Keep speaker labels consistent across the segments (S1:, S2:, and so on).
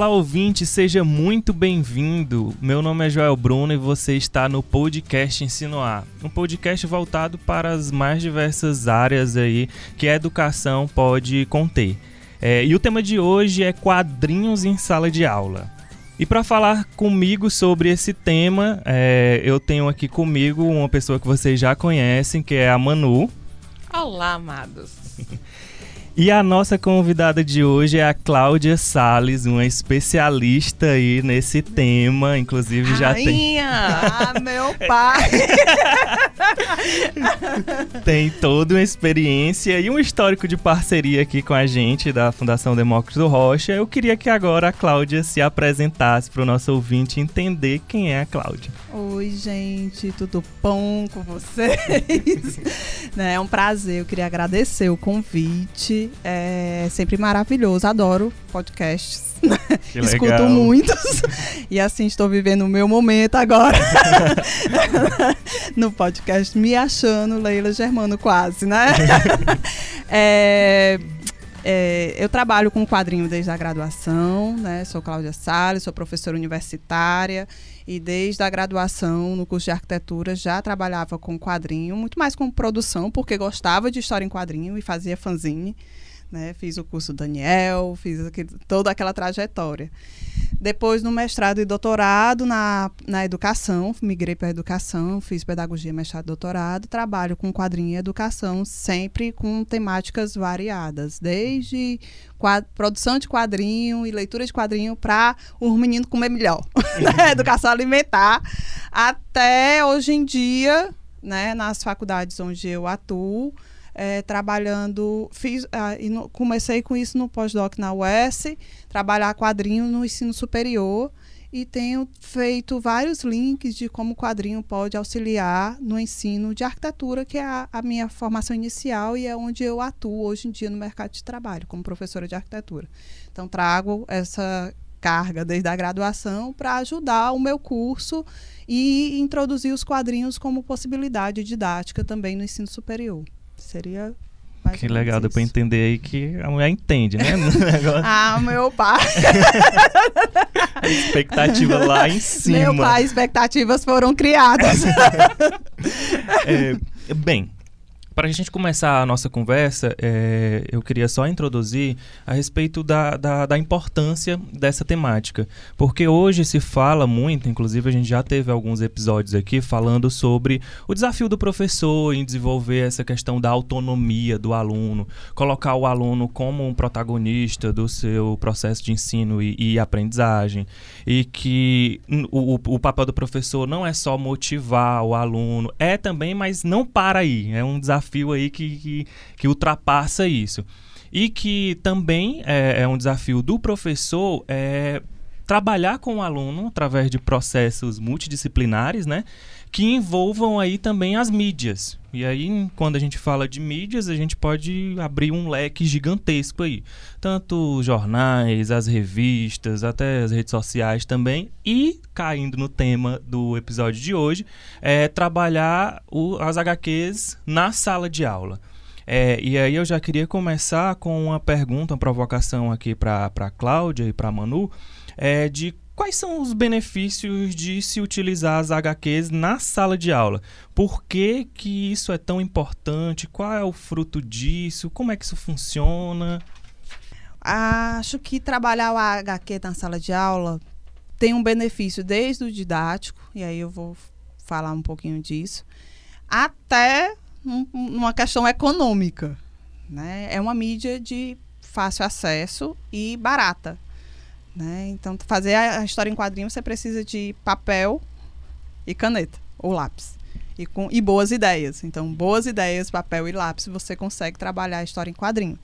S1: Olá, ouvinte, seja muito bem-vindo. Meu nome é Joel Bruno e você está no podcast Ensinoar, um podcast voltado para as mais diversas áreas aí que a educação pode conter. É, e o tema de hoje é quadrinhos em sala de aula. E para falar comigo sobre esse tema, é, eu tenho aqui comigo uma pessoa que vocês já conhecem, que é a Manu.
S2: Olá, amados.
S1: E a nossa convidada de hoje é a Cláudia Sales, uma especialista aí nesse tema, inclusive já
S2: Rainha!
S1: tem
S2: Ah, meu pai!
S1: tem toda uma experiência e um histórico de parceria aqui com a gente da Fundação Demócrito Rocha. Eu queria que agora a Cláudia se apresentasse para o nosso ouvinte entender quem é a Cláudia.
S2: Oi, gente, tudo bom com vocês? Né, é um prazer, eu queria agradecer o convite. É sempre maravilhoso, adoro podcasts. Escuto muitos. E assim estou vivendo o meu momento agora. no podcast Me Achando, Leila Germano, quase, né? É, é, eu trabalho com quadrinho desde a graduação, né? Sou Cláudia Salles, sou professora universitária e desde a graduação no curso de arquitetura já trabalhava com quadrinho, muito mais com produção, porque gostava de história em quadrinho e fazia fanzine. Né? Fiz o curso Daniel, fiz aquele- toda aquela trajetória. Depois, no mestrado e doutorado na, na educação, migrei para a educação, fiz pedagogia, mestrado e doutorado, trabalho com quadrinho e educação, sempre com temáticas variadas, desde qua- produção de quadrinho e leitura de quadrinho para os meninos comer melhor, né? educação alimentar, até hoje em dia, né, nas faculdades onde eu atuo, eh, trabalhando, fiz, ah, no- comecei com isso no pós-doc na UES, trabalhar quadrinho no ensino superior e tenho feito vários links de como o quadrinho pode auxiliar no ensino de arquitetura, que é a, a minha formação inicial e é onde eu atuo hoje em dia no mercado de trabalho, como professora de arquitetura. Então, trago essa carga desde a graduação para ajudar o meu curso e introduzir os quadrinhos como possibilidade didática também no ensino superior. Seria mais
S1: Que legal, deu pra
S2: isso.
S1: entender aí que a mulher entende, né?
S2: Ah, meu pai.
S1: a expectativa lá em cima.
S2: Meu pai, expectativas foram criadas.
S1: É, bem, para a gente começar a nossa conversa, é, eu queria só introduzir a respeito da, da, da importância dessa temática. Porque hoje se fala muito, inclusive a gente já teve alguns episódios aqui falando sobre o desafio do professor em desenvolver essa questão da autonomia do aluno, colocar o aluno como um protagonista do seu processo de ensino e, e aprendizagem. E que o- o papel do professor não é só motivar o aluno, é também, mas não para aí. É um desafio aí que, que, que ultrapassa isso. E que também é, é um desafio do professor é, trabalhar com o aluno através de processos multidisciplinares, né? Que envolvam aí também as mídias. E aí, quando a gente fala de mídias, a gente pode abrir um leque gigantesco aí. Tanto os jornais, as revistas, até as redes sociais também. E, caindo no tema do episódio de hoje, é trabalhar o- as HQs na sala de aula. É, e aí eu já queria começar com uma pergunta, uma provocação aqui para a Cláudia e para a Manu, é, de quais são os benefícios de se utilizar as HQs na sala de aula? Por que, que isso é tão importante? Qual é o fruto disso? Como é que isso funciona?
S2: Acho que trabalhar o HQ na sala de aula tem um benefício desde o didático, e aí eu vou falar um pouquinho disso, até um- uma questão econômica. Né? É uma mídia de fácil acesso e barata. Né? Então, fazer a história em quadrinho, você precisa de papel e caneta, ou lápis. E, com, e boas ideias. Então, boas ideias, papel e lápis, você consegue trabalhar a história em quadrinho.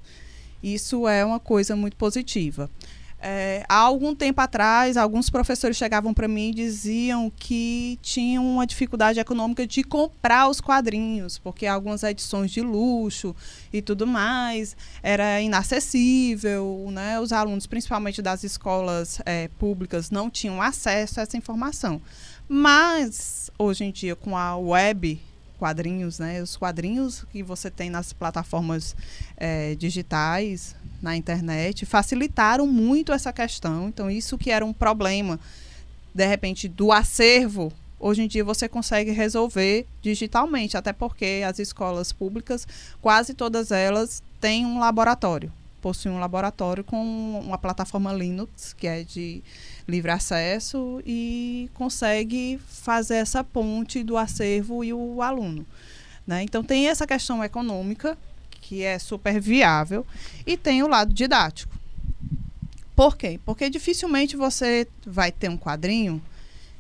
S2: Isso é uma coisa muito positiva. É, há algum tempo atrás, alguns professores chegavam para mim e diziam que tinham uma dificuldade econômica de comprar os quadrinhos, porque algumas edições de luxo e tudo mais era inacessível, né? Os alunos, principalmente das escolas é, públicas, não tinham acesso a essa informação. Mas hoje em dia, com a web, quadrinhos, né? Os quadrinhos que você tem nas plataformas é, digitais, na internet, facilitaram muito essa questão. Então, isso que era um problema, de repente, do acervo, hoje em dia você consegue resolver digitalmente, até porque as escolas públicas, quase todas elas, têm um laboratório. Possuem um laboratório com uma plataforma Linux, que é de livre acesso e consegue fazer essa ponte do acervo e o aluno. Né? Então, tem essa questão econômica, que é super viável, e tem o lado didático. Por quê? Porque dificilmente você vai ter um quadrinho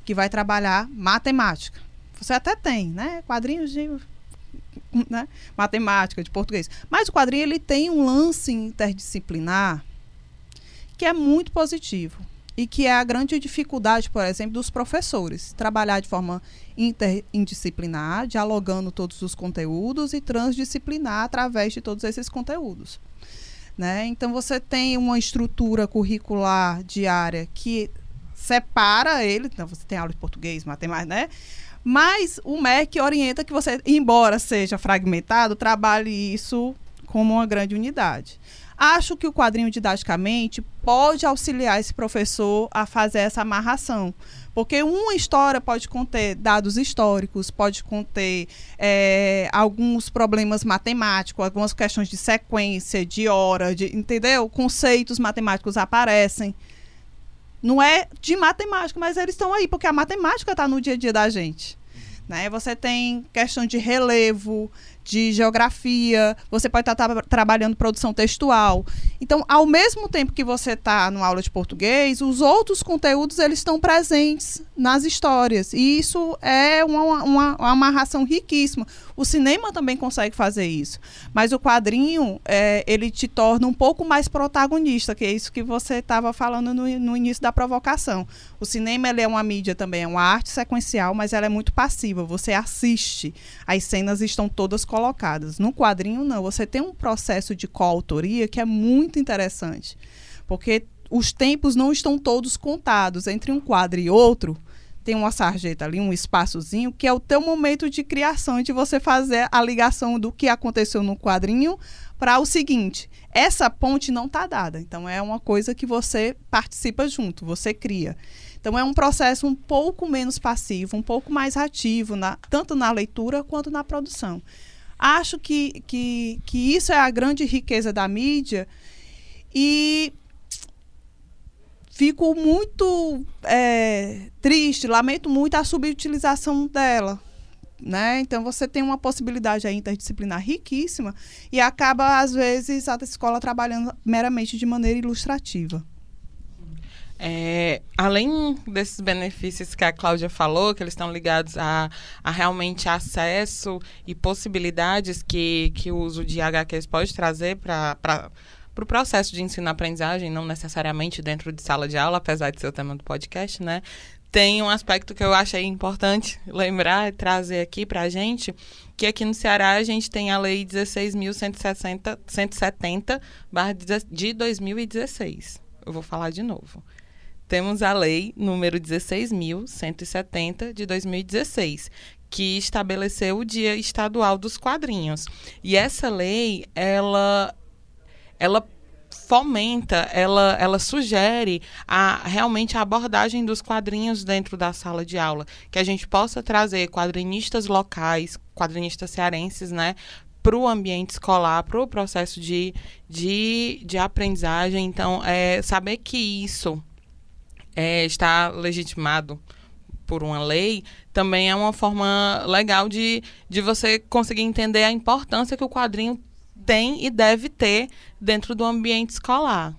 S2: que vai trabalhar matemática. Você até tem, né? Quadrinhos de né? matemática, de português. Mas o quadrinho ele tem um lance interdisciplinar que é muito positivo e que é a grande dificuldade, por exemplo, dos professores. Trabalhar de forma interdisciplinar, dialogando todos os conteúdos e transdisciplinar através de todos esses conteúdos. Né? Então, você tem uma estrutura curricular diária que separa ele, então você tem aula de português, matemática, né? Mas o MEC orienta que você, embora seja fragmentado, trabalhe isso como uma grande unidade. Acho que o quadrinho didaticamente pode auxiliar esse professor a fazer essa amarração. Porque uma história pode conter dados históricos, pode conter é, alguns problemas matemáticos, algumas questões de sequência, de hora, de, entendeu? Conceitos matemáticos aparecem. Não é de matemática, mas eles estão aí, porque a matemática está no dia a dia da gente. Né? Você tem questão de relevo, de geografia, você pode estar tra trabalhando produção textual. Então, ao mesmo tempo que você está numa aula de português, os outros conteúdos eles estão presentes nas histórias. E isso é uma, uma, uma amarração riquíssima. O cinema também consegue fazer isso. Mas o quadrinho, é, ele te torna um pouco mais protagonista, que é isso que você estava falando no, no início da provocação. O cinema ele é uma mídia também, é uma arte sequencial, mas ela é muito passiva. Você assiste, as cenas estão todas colocadas colocadas. No quadrinho, não. Você tem um processo de coautoria que é muito interessante. Porque os tempos não estão todos contados. Entre um quadro e outro, tem uma sarjeta ali, um espaçozinho, que é o teu momento de criação, de você fazer a ligação do que aconteceu no quadrinho para o seguinte. Essa ponte não está dada. Então, é uma coisa que você participa junto, você cria. Então, é um processo um pouco menos passivo, um pouco mais ativo, na, tanto na leitura quanto na produção. Acho que, que, que isso é a grande riqueza da mídia e fico muito é, triste, lamento muito a subutilização dela. Né? Então você tem uma possibilidade interdisciplinar riquíssima e acaba, às vezes, a escola trabalhando meramente de maneira ilustrativa.
S3: É, além desses benefícios que a Cláudia falou, que eles estão ligados a, a realmente acesso e possibilidades que, que o uso de HQs pode trazer para para o processo de ensino-aprendizagem, não necessariamente dentro de sala de aula, apesar de ser o tema do podcast, né? Tem um aspecto que eu achei importante lembrar e trazer aqui para a gente, que aqui no Ceará a gente tem a Lei 16.170 de 2016. Eu vou falar de novo temos a lei número 16.170 de 2016, que estabeleceu o Dia Estadual dos Quadrinhos. E essa lei, ela ela fomenta, ela, ela sugere a, realmente a abordagem dos quadrinhos dentro da sala de aula, que a gente possa trazer quadrinistas locais, quadrinistas cearenses, né, para o ambiente escolar, para o processo de, de, de aprendizagem. Então, é, saber que isso é, está legitimado por uma lei, também é uma forma legal de, de você conseguir entender a importância que o quadrinho tem e deve ter dentro do ambiente escolar.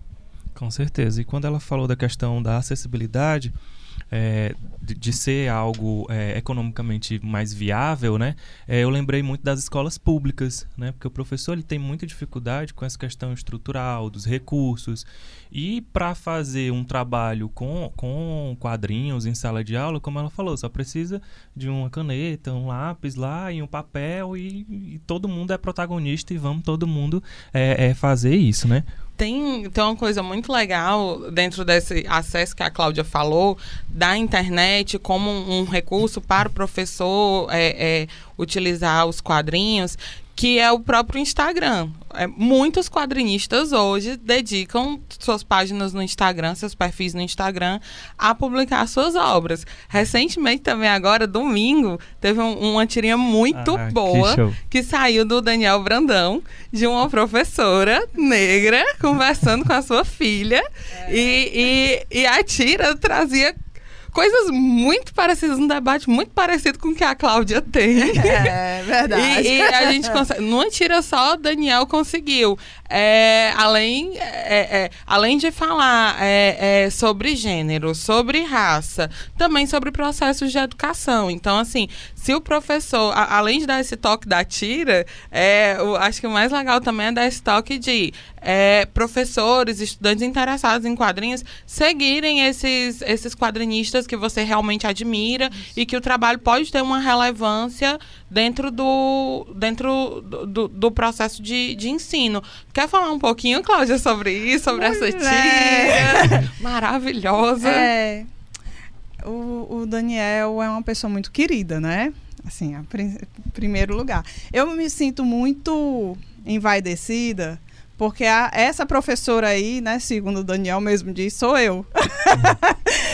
S1: Com certeza. E quando ela falou da questão da acessibilidade, é, de, de, ser algo é, economicamente mais viável, né? É, eu lembrei muito das escolas públicas, né? Porque o professor ele tem muita dificuldade com essa questão estrutural, dos recursos. E para fazer um trabalho com, com quadrinhos em sala de aula, como ela falou, só precisa de uma caneta, um lápis lá e um papel e, e todo mundo é protagonista e vamos todo mundo é, é fazer isso, né?
S3: tem, tem uma coisa muito legal dentro desse acesso que a Cláudia falou, da internet como um, um recurso para o professor é, é, utilizar os quadrinhos, que é o próprio Instagram. É, muitos quadrinistas hoje dedicam suas páginas no Instagram, seus perfis no Instagram, a publicar suas obras. Recentemente, também agora, domingo, teve um, uma tirinha muito
S1: Ah, que
S3: boa
S1: show.
S3: que saiu do Daniel Brandão, de uma professora negra, conversando com a sua filha. E, e, e a tira trazia coisas muito parecidas, um debate muito parecido com o que a Cláudia tem.
S2: É verdade.
S3: E, e a gente consegue. Numa tira só, o Daniel conseguiu. É, além, é, é, além de falar é, é, sobre gênero, sobre raça, também sobre processos de educação. Então, assim, se o professor, a- além de dar esse toque da tira, é, o- acho que o mais legal também é dar esse toque de é, professores, estudantes interessados em quadrinhos seguirem esses, esses quadrinistas que você realmente admira e que o trabalho pode ter uma relevância dentro do, dentro do, do, do processo de, de ensino. Quer falar um pouquinho, Cláudia, sobre isso, sobre essa
S2: Mulher.
S3: tira maravilhosa?
S2: É, o, o Daniel é uma pessoa muito querida, né? Assim, a primeiro lugar. Eu me sinto muito envaidecida porque a- essa professora aí, né, segundo o Daniel mesmo diz, sou eu.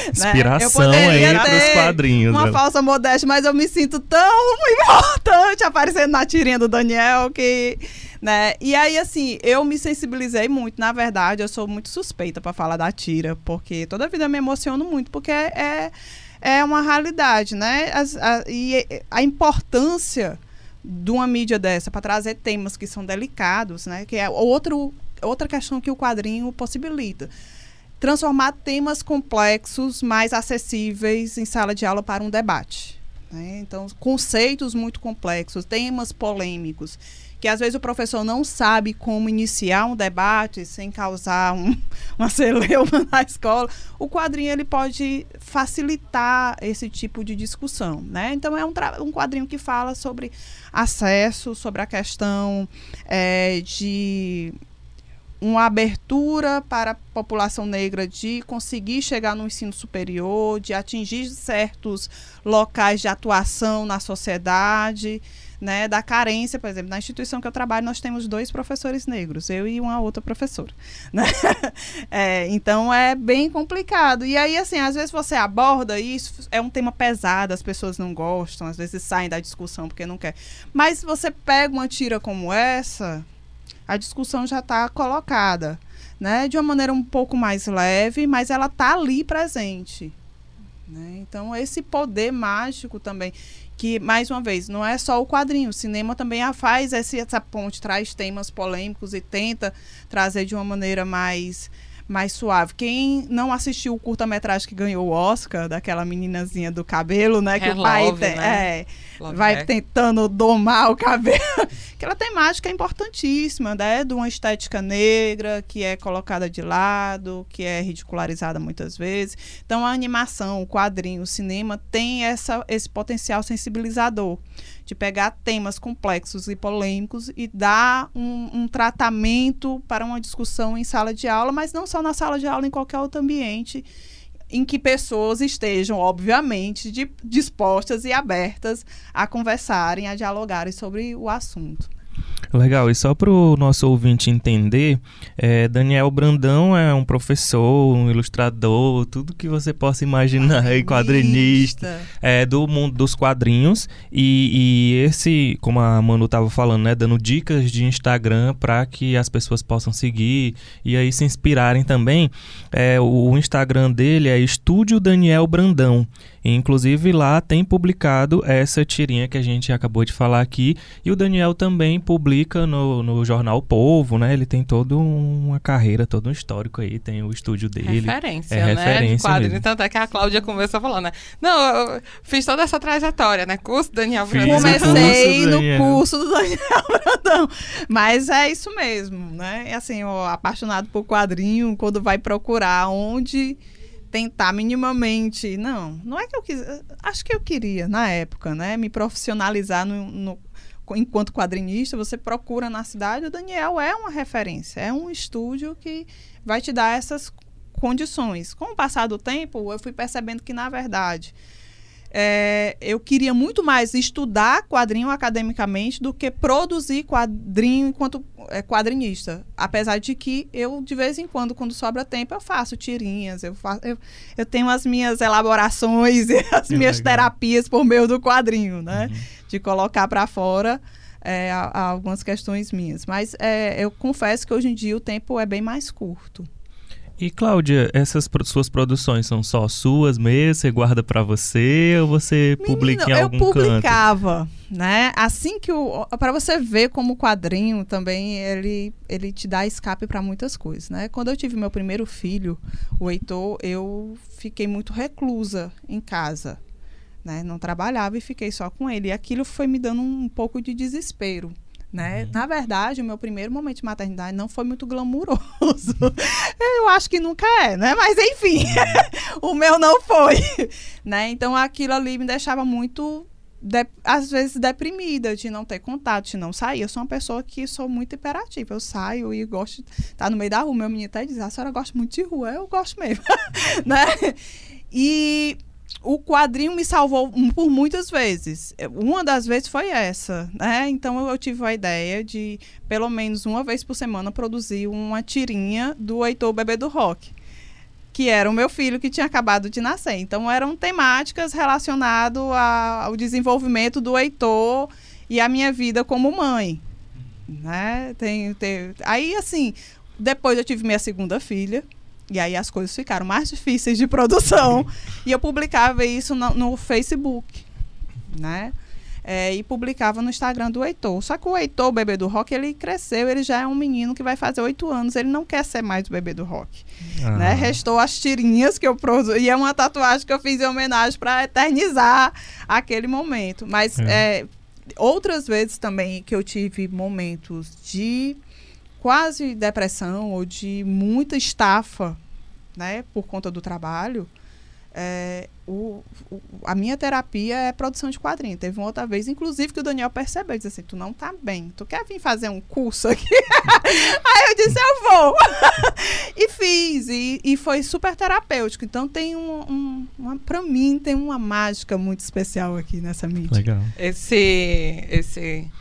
S2: Né? Eu
S1: Inspiração
S2: poderia
S1: entre os
S2: ter
S1: quadrinhos.
S2: Uma
S1: né?
S2: falsa modéstia, mas eu me sinto tão importante aparecendo na tirinha do Daniel que. Né? E aí, assim, eu me sensibilizei muito. Na verdade, eu sou muito suspeita para falar da tira, porque toda vida eu me emociono muito, porque é, é uma realidade, né? As- a, e a importância de uma mídia dessa para trazer temas que são delicados, né? Que é outro, outra questão que o quadrinho possibilita transformar temas complexos mais acessíveis em sala de aula para um debate. né? Então, conceitos muito complexos, temas polêmicos, que às vezes o professor não sabe como iniciar um debate sem causar um, uma celeuma na escola. O quadrinho ele pode facilitar esse tipo de discussão. Né? Então, é um, um quadrinho que fala sobre acesso, sobre a questão eh, de uma abertura para a população negra de conseguir chegar no ensino superior, de atingir certos locais de atuação na sociedade, né, da carência, por exemplo, na instituição que eu trabalho nós temos dois professores negros, eu e uma outra professora, né? É, então é bem complicado. E aí assim, às vezes você aborda isso, é um tema pesado, as pessoas não gostam, às vezes saem da discussão porque não quer. Mas se você pega uma tira como essa, a discussão já está colocada, né? De uma maneira um pouco mais leve, mas ela está ali presente. Né? Então, esse poder mágico também, que, mais uma vez, não é só o quadrinho, o cinema também faz essa ponte, traz temas polêmicos e tenta trazer de uma maneira mais mais suave. Quem não assistiu o curta-metragem que ganhou o Oscar, daquela meninazinha do cabelo, né? Que
S3: É
S2: o pai
S3: Love,
S2: tem,
S3: né?
S2: é, vai tentando domar o cabelo. Aquela temática é importantíssima, né? De uma estética negra que é colocada de lado, que é ridicularizada muitas vezes. Então, a animação, o quadrinho, o cinema tem essa, esse potencial sensibilizador de pegar temas complexos e polêmicos e dar um, um tratamento para uma discussão em sala de aula, mas não só na sala de aula, em qualquer outro ambiente em que pessoas estejam, obviamente, de- dispostas e abertas a conversarem, a dialogarem sobre o assunto.
S1: Legal, e só para o nosso ouvinte entender, é, Daniel Brandão é um professor, um ilustrador, tudo que você possa imaginar, aí, quadrinista, é, do mundo dos quadrinhos. E, e esse, como a Manu estava falando, né, dando dicas de Instagram para que as pessoas possam seguir e aí se inspirarem também. É, o, o Instagram dele é Estúdio Daniel Brandão. E, inclusive lá tem publicado essa tirinha que a gente acabou de falar aqui. E o Daniel também publica no, no jornal Povo, né? Ele tem toda uma carreira, todo um histórico aí, tem o estúdio dele.
S3: Referência,
S1: É
S3: né?
S1: referência
S3: de quadrinho.
S1: mesmo.
S3: Tanto é que a Cláudia começou falando, né? Não, eu fiz toda essa trajetória, né? Curso Daniel Brandão.
S2: Comecei no
S1: Daniel.
S2: curso do Daniel Brandão. Mas é isso mesmo, né? É assim, o apaixonado por quadrinho, quando vai procurar onde tentar minimamente. Não, não é que eu quis. Acho que eu queria, na época, né? Me profissionalizar no, no- enquanto quadrinista. Você procura na cidade, o Daniel é uma referência, é um estúdio que vai te dar essas condições. Com o passar do tempo, eu fui percebendo que, na verdade, é, eu queria muito mais estudar quadrinho academicamente do que produzir quadrinho enquanto é, quadrinista. Apesar de que eu, de vez em quando, quando sobra tempo, eu faço tirinhas, eu, faço, eu, eu tenho as minhas elaborações e as é minhas legal. terapias por meio do quadrinho, né? Uhum. De colocar para fora é, a, a algumas questões minhas. Mas é, eu confesso que hoje em dia o tempo é bem mais curto.
S1: E Cláudia, essas suas produções são só suas mesmo? Você guarda para você ou você Menino, publica em algum
S2: canto?
S1: Eu
S2: publicava, né? Assim que o para você ver como o quadrinho também ele ele te dá escape para muitas coisas, né? Quando eu tive meu primeiro filho, o Heitor, eu fiquei muito reclusa em casa, né? Não trabalhava e fiquei só com ele. E aquilo foi me dando um pouco de desespero né? Uhum. Na verdade, o meu primeiro momento de maternidade não foi muito glamuroso. Eu acho que nunca é, né? Mas enfim, o meu não foi, né? Então aquilo ali me deixava muito de, às vezes deprimida de não ter contato, de não sair. Eu sou uma pessoa que sou muito hiperativa. Eu saio e gosto de estar no meio da rua. Meu menino até diz: a senhora gosta muito de rua. Eu gosto mesmo, né? E o quadrinho me salvou por muitas vezes. Uma das vezes foi essa, né? Então eu tive a ideia de, pelo menos uma vez por semana, produzir uma tirinha do Heitor Bebê do Rock, que era o meu filho que tinha acabado de nascer. Então eram temáticas relacionadas ao desenvolvimento do Heitor e a minha vida como mãe, né? Tem, tem... Aí assim, depois eu tive minha segunda filha e aí as coisas ficaram mais difíceis de produção. e eu publicava isso no, no Facebook, né? É, e publicava no Instagram do Heitor. Só que o Heitor, o bebê do rock, ele cresceu, ele já é um menino que vai fazer oito anos, ele não quer ser mais o bebê do rock. Ah. Né? Restou as tirinhas que eu produzi, e é uma tatuagem que eu fiz em homenagem para eternizar aquele momento. Mas é. É, outras vezes também que eu tive momentos de quase depressão ou de muita estafa, né, por conta do trabalho, é, o, o, a minha terapia é produção de quadrinhos. Teve uma outra vez, inclusive, que o Daniel percebeu, disse assim, tu não tá bem, tu quer vir fazer um curso aqui? Aí eu disse, eu vou! e fiz, e, e foi super terapêutico. Então tem um, um uma, pra mim, tem uma mágica muito especial aqui nessa mídia.
S1: Legal.
S3: Esse, esse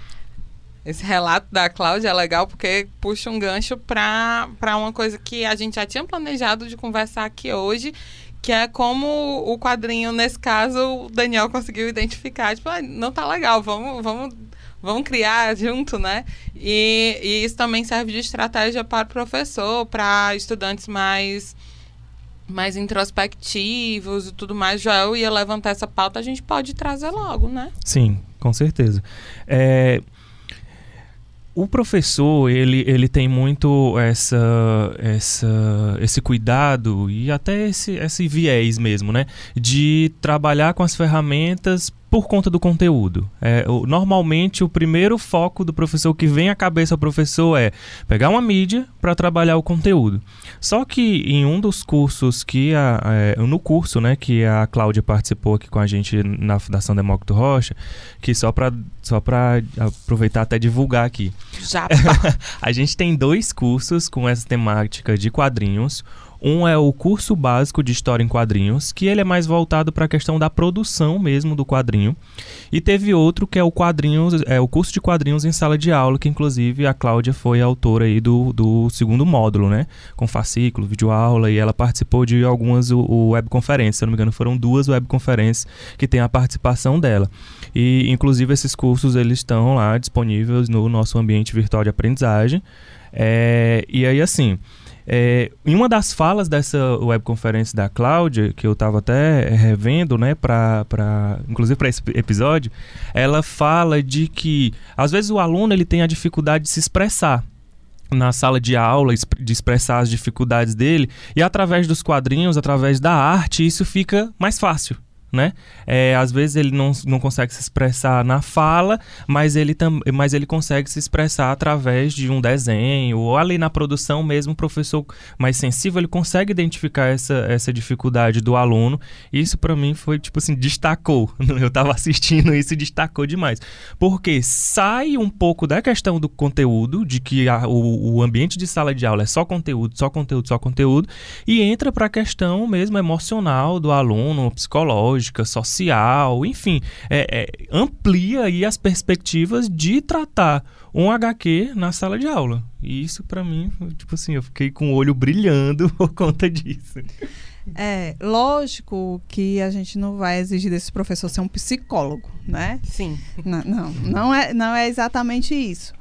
S3: esse relato da Cláudia é legal porque puxa um gancho para uma coisa que a gente já tinha planejado de conversar aqui hoje, que é como o quadrinho, nesse caso, o Daniel conseguiu identificar. Tipo, ah, não tá legal, vamos, vamos, vamos criar junto, né? E, e isso também serve de estratégia para o professor, para estudantes mais mais introspectivos e tudo mais, Joel ia levantar essa pauta, a gente pode trazer logo, né?
S1: Sim, com certeza. É, o professor, ele, ele tem muito essa, essa, esse cuidado e até esse, esse viés mesmo, né? De trabalhar com as ferramentas por conta do conteúdo. É, o, normalmente, o primeiro foco do professor que vem à cabeça ao professor é pegar uma mídia para trabalhar o conteúdo. Só que em um dos cursos que a, é, no curso, né, que a Cláudia participou aqui com a gente na Fundação Demócrito Rocha, que só para só para aproveitar até divulgar aqui.
S3: Já.
S1: a gente tem dois cursos com essa temática de quadrinhos. Um é o curso básico de história em quadrinhos, que ele é mais voltado para a questão da produção mesmo do quadrinho. E teve outro que é o quadrinhos, é o curso de quadrinhos em sala de aula, que inclusive a Cláudia foi a autora aí do, do segundo módulo, né? Com fascículo, videoaula, e ela participou de algumas webconferências, se não me engano, foram duas webconferências que tem a participação dela. E inclusive esses cursos eles estão lá disponíveis no nosso ambiente virtual de aprendizagem. É, e aí assim, é, em uma das falas dessa webconferência da Cláudia, que eu estava até revendo, né, pra, pra, inclusive para esse episódio, ela fala de que às vezes o aluno ele tem a dificuldade de se expressar na sala de aula, de expressar as dificuldades dele, e através dos quadrinhos, através da arte, isso fica mais fácil né? É, às vezes ele não, não consegue se expressar na fala, mas ele, tam, mas ele consegue se expressar através de um desenho, ou ali na produção mesmo, o professor mais sensível, ele consegue identificar essa, essa dificuldade do aluno. Isso para mim foi, tipo assim, destacou. Eu estava assistindo isso e destacou demais. Porque sai um pouco da questão do conteúdo, de que a, o, o ambiente de sala de aula é só conteúdo, só conteúdo, só conteúdo, e entra para a questão mesmo emocional do aluno, psicológico, psicológica, social, enfim, é, é, amplia aí as perspectivas de tratar um HQ na sala de aula. E isso para mim, tipo assim, eu fiquei com o olho brilhando por conta disso.
S2: É, lógico que a gente não vai exigir desse professor ser um psicólogo, né?
S3: Sim.
S2: Não, não, não é, não é exatamente isso.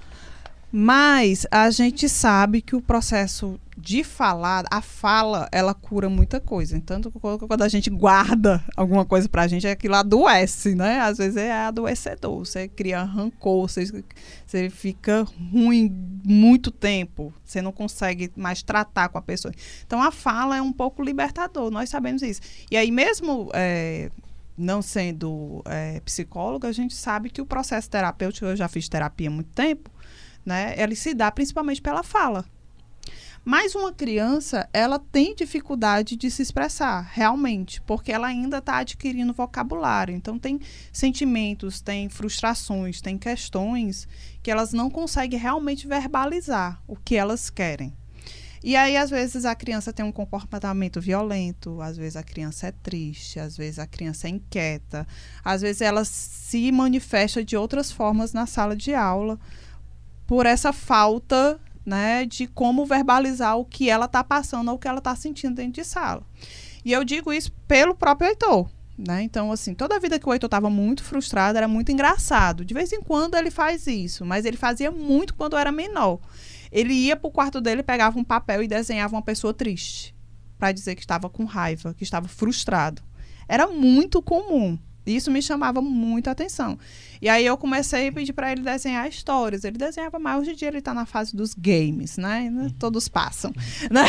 S2: Mas a gente sabe que o processo de falar, a fala, ela cura muita coisa. Tanto quando a gente guarda alguma coisa pra gente, é aquilo adoece, né? Às vezes é adoecedor. Você cria rancor, você, você fica ruim muito tempo. Você não consegue mais tratar com a pessoa. Então a fala é um pouco libertador, nós sabemos isso. E aí, mesmo. É, não sendo é, psicóloga, a gente sabe que o processo terapêutico, eu já fiz terapia há muito tempo, né? Ele se dá principalmente pela fala. Mas uma criança, ela tem dificuldade de se expressar, realmente, porque ela ainda está adquirindo vocabulário. Então, tem sentimentos, tem frustrações, tem questões que elas não conseguem realmente verbalizar o que elas querem. E aí, às vezes, a criança tem um comportamento violento, às vezes a criança é triste, às vezes a criança é inquieta, às vezes ela se manifesta de outras formas na sala de aula por essa falta né, de como verbalizar o que ela está passando ou o que ela está sentindo dentro de sala. E eu digo isso pelo próprio Heitor. Né? Então, assim, toda a vida que o Heitor estava muito frustrado era muito engraçado. De vez em quando ele faz isso, mas ele fazia muito quando era menor. Ele ia para o quarto dele, pegava um papel e desenhava uma pessoa triste para dizer que estava com raiva, que estava frustrado. Era muito comum. Isso me chamava muita atenção. E aí eu comecei a pedir para ele desenhar histórias. Ele desenhava mais. Hoje em dia ele está na fase dos games, né? Uhum. Todos passam. Né?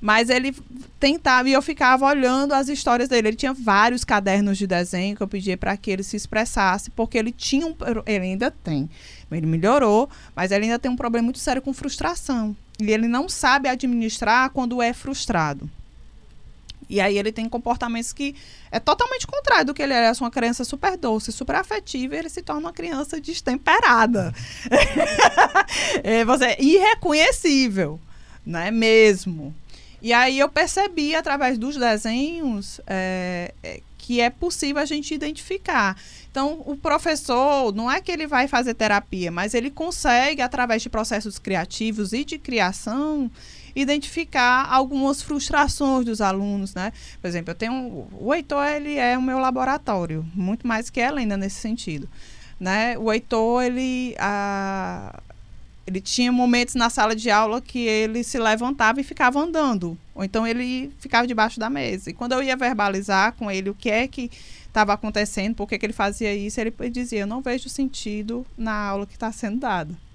S2: Mas ele tentava e eu ficava olhando as histórias dele. Ele tinha vários cadernos de desenho que eu pedia para que ele se expressasse, porque ele tinha um. Ele ainda tem. Ele melhorou, mas ele ainda tem um problema muito sério com frustração. E ele não sabe administrar quando é frustrado. E aí ele tem comportamentos que é totalmente contrário do que ele era. É uma criança super doce, super afetiva, e ele se torna uma criança destemperada. é, você, é irreconhecível, né? Mesmo. E aí eu percebi através dos desenhos é, é, que é possível a gente identificar. Então, o professor, não é que ele vai fazer terapia, mas ele consegue, através de processos criativos e de criação, identificar algumas frustrações dos alunos, né? Por exemplo, eu tenho o Heitor, ele é o meu laboratório, muito mais que ela ainda nesse sentido, né? O Heitor, ele a, ele tinha momentos na sala de aula que ele se levantava e ficava andando, ou então ele ficava debaixo da mesa. E quando eu ia verbalizar com ele o que é que estava acontecendo, por que ele fazia isso, ele dizia: Eu não vejo sentido na aula que está sendo dada.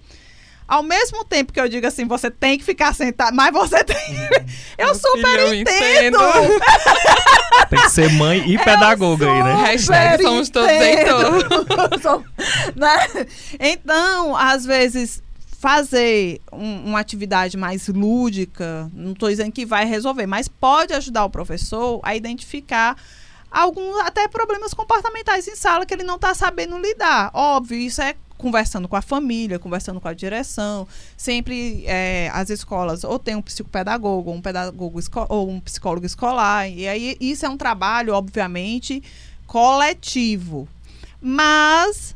S2: Ao mesmo tempo que eu digo assim, você tem que ficar sentado, mas você tem. eu Meu super filho, eu entendo.
S1: tem que ser mãe e pedagoga aí, né?
S3: Hashtag somos todos
S2: então. né? Então, às vezes, fazer um, uma atividade mais lúdica, não estou dizendo que vai resolver, mas pode ajudar o professor a identificar alguns até problemas comportamentais em sala que ele não está sabendo lidar. Óbvio, isso é conversando com a família, conversando com a direção. Sempre é, as escolas ou tem um psicopedagogo, um pedagogo ou um psicólogo escolar. E aí isso é um trabalho, obviamente, coletivo. Mas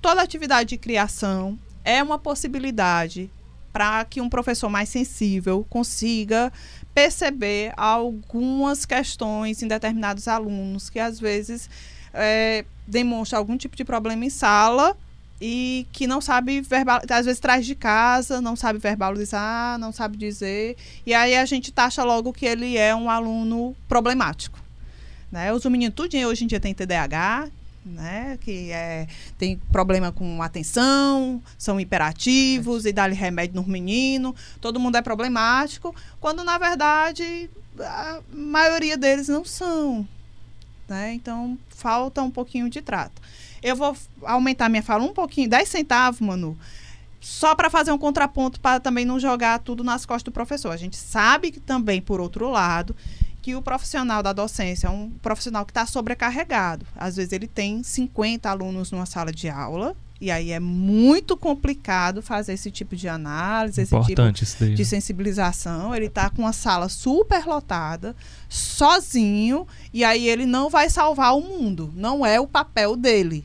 S2: toda atividade de criação é uma possibilidade para que um professor mais sensível consiga perceber algumas questões em determinados alunos que às vezes é, demonstram algum tipo de problema em sala e que não sabe verbal, às vezes traz de casa, não sabe verbalizar, não sabe dizer, e aí a gente taxa logo que ele é um aluno problemático. Né? Os meninos tudo hoje em dia tem TDAH, né? Que é, tem problema com atenção, são hiperativos e dá-lhe remédio no menino, todo mundo é problemático, quando na verdade a maioria deles não são. Né? Então falta um pouquinho de trato. Eu vou aumentar minha fala um pouquinho, 10 centavos, Manu, só para fazer um contraponto para também não jogar tudo nas costas do professor. A gente sabe que também, por outro lado, que o profissional da docência é um profissional que está sobrecarregado. Às vezes ele tem 50 alunos numa sala de aula E aí é muito complicado fazer esse tipo de análise,
S1: Importante
S2: esse tipo de sensibilização. Ele está com uma sala super lotada, sozinho, e aí ele não vai salvar o mundo. Não é o papel dele.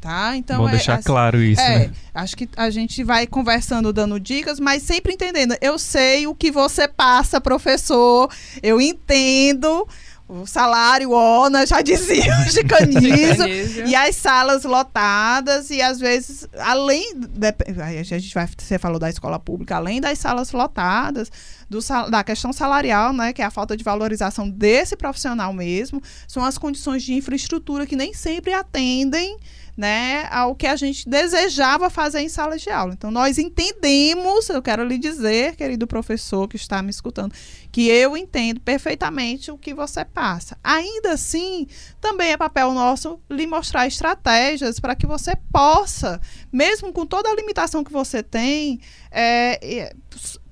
S2: Tá? Então
S1: Bom
S2: é,
S1: deixar
S2: assim,
S1: claro isso.
S2: É,
S1: né?
S2: acho que a gente vai conversando, dando dicas, mas sempre entendendo. Eu sei o que você passa, professor. Eu entendo o salário ONA, já dizia o Chicanísio, e as salas lotadas, e às vezes, além. De, a gente vai, você falou da escola pública, além das salas lotadas, do, da questão salarial, né, que é a falta de valorização desse profissional mesmo, são as condições de infraestrutura que nem sempre atendem né, ao que a gente desejava fazer em sala de aula. Então, nós entendemos, eu quero lhe dizer, querido professor que está me escutando, que eu entendo perfeitamente o que você passa. Ainda assim, também é papel nosso lhe mostrar estratégias para que você possa, mesmo com toda a limitação que você tem, é,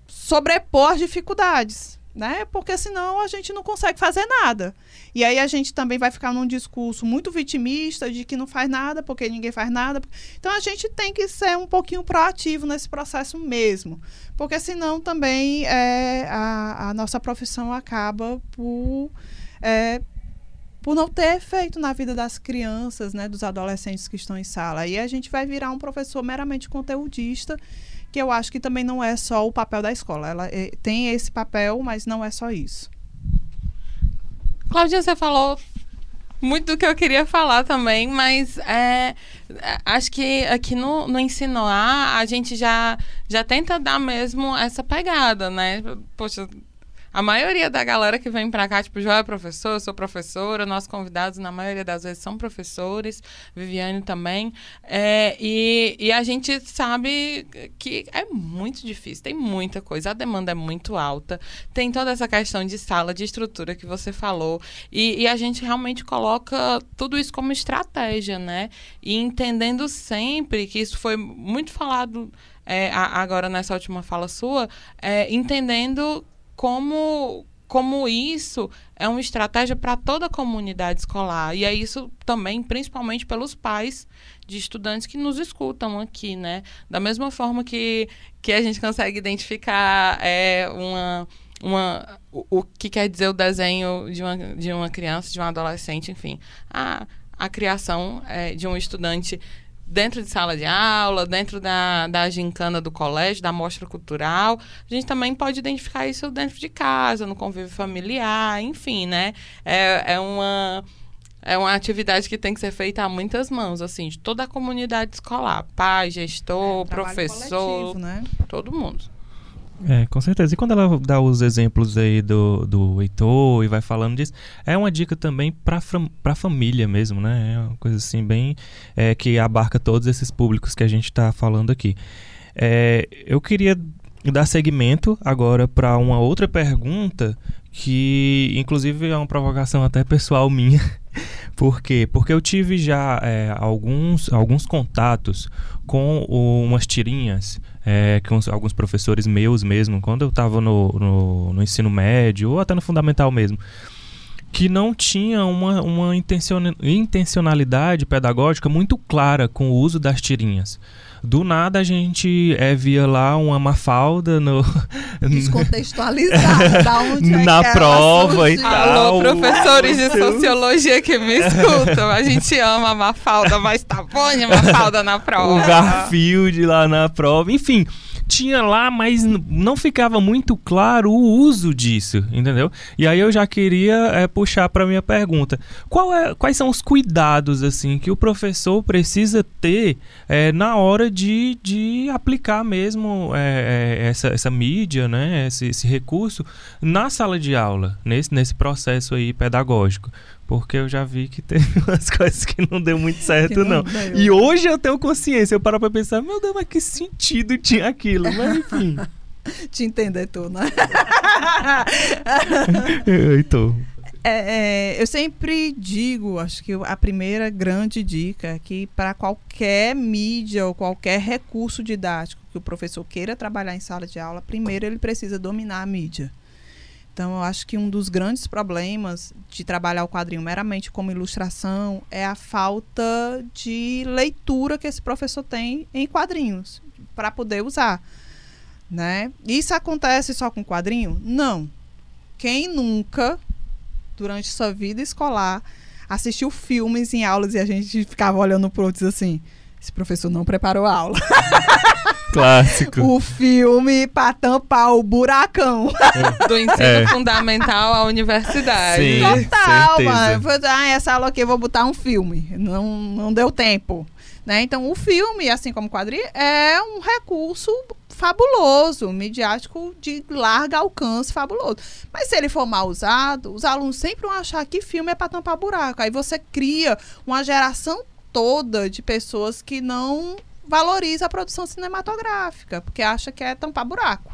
S2: sobrepor as dificuldades né? Porque senão a gente não consegue fazer nada. E aí a gente também vai ficar num discurso muito vitimista de que não faz nada porque ninguém faz nada. Então a gente tem que ser um pouquinho proativo nesse processo mesmo, porque senão também é, a, a nossa profissão acaba por é, por não ter efeito na vida das crianças, né, dos adolescentes que estão em sala. Aí a gente vai virar um professor meramente conteudista que eu acho que também não é só o papel da escola. Ela é, tem esse papel, mas não é só isso.
S3: Cláudia, você falou muito do que eu queria falar também, mas é, acho que aqui no, no A, a gente já, já tenta dar mesmo essa pegada, né? Poxa, a maioria da galera que vem pra cá, tipo, João é professor, eu sou professora, nossos convidados, na maioria das vezes, são professores, Viviane também. É, e, e a gente sabe que é muito difícil, tem muita coisa, a demanda é muito alta, tem toda essa questão de sala, de estrutura que você falou, e, e a gente realmente coloca tudo isso como estratégia, né? E entendendo sempre que isso foi muito falado. É, agora nessa última fala sua, é, entendendo como como isso é uma estratégia para toda a comunidade escolar. E é isso também, principalmente pelos pais de estudantes que nos escutam aqui, né? Da mesma forma que, que a gente consegue identificar é, uma, uma, o, o que quer dizer o desenho de uma, de uma criança, de um adolescente, enfim. A, a criação é, de um estudante dentro de sala de aula, dentro da, da gincana do colégio, da mostra cultural. A gente também pode identificar isso dentro de casa, no convívio familiar, enfim, né? É, é uma. É uma atividade que tem que ser feita a muitas mãos, assim, de toda a comunidade escolar. Pai, gestor, é um professor, né? todo mundo.
S1: É, com certeza. E quando ela dá os exemplos aí do, do Heitor e vai falando disso, é uma dica também para a família mesmo, né? É uma coisa assim bem é, que abarca todos esses públicos que a gente está falando aqui. É, eu queria dar seguimento agora para uma outra pergunta que, inclusive, é uma provocação até pessoal minha. Por quê? Porque eu tive já é, alguns, alguns contatos com o, umas tirinhas é, que uns, alguns professores meus mesmo, quando eu estava no, no, no, ensino médio ou até no fundamental mesmo, que não tinha uma, uma intencionalidade pedagógica muito clara com o uso das tirinhas. Do nada a gente é, via lá uma mafalda no.
S2: Descontextualizada, da onde é
S1: Na prova e tal.
S3: Alô, professores de sociologia que me escutam. A gente ama a mafalda, mas tá bom de mafalda na prova.
S1: O Garfield lá na prova. Enfim tinha lá, mas não ficava muito claro o uso disso, entendeu? E aí eu já queria é, puxar para minha pergunta: é, quais são os cuidados assim que o professor precisa ter é, na hora de, de aplicar mesmo é, é, essa, essa mídia, né, esse, esse recurso na sala de aula, nesse, nesse processo aí pedagógico? Porque eu já vi que teve umas coisas que não deu muito certo, não. não. E hoje eu tenho consciência, eu paro pra pensar, meu Deus, mas que sentido tinha aquilo? Mas enfim.
S2: Te entender tu, né?
S1: Então.
S2: É, é, eu sempre digo, acho que a primeira grande dica é que para qualquer mídia ou qualquer recurso didático que o professor queira trabalhar em sala de aula, primeiro ele precisa dominar a mídia. Então, eu acho que um dos grandes problemas de trabalhar o quadrinho meramente como ilustração é a falta de leitura que esse professor tem em quadrinhos para poder usar, né? Isso acontece só com quadrinho? Não. Quem nunca durante sua vida escolar assistiu filmes em aulas e a gente ficava olhando pro outro assim, esse professor não preparou a aula.
S1: Clássico.
S2: o filme pra tampar o buracão.
S3: Do ensino
S1: É.
S3: fundamental à universidade.
S1: Sim.
S2: Total,
S1: certeza.
S2: mano. Ah, essa aula aqui eu vou botar um filme. Não, não deu tempo. Né? Então, o filme, assim como o quadrinho, é um recurso fabuloso, midiático de largo alcance, fabuloso. Mas se ele for mal usado, os alunos sempre vão achar que filme é para tampar buraco. Aí você cria uma geração toda de pessoas que não valoriza a produção cinematográfica, porque acha que é tampar buraco.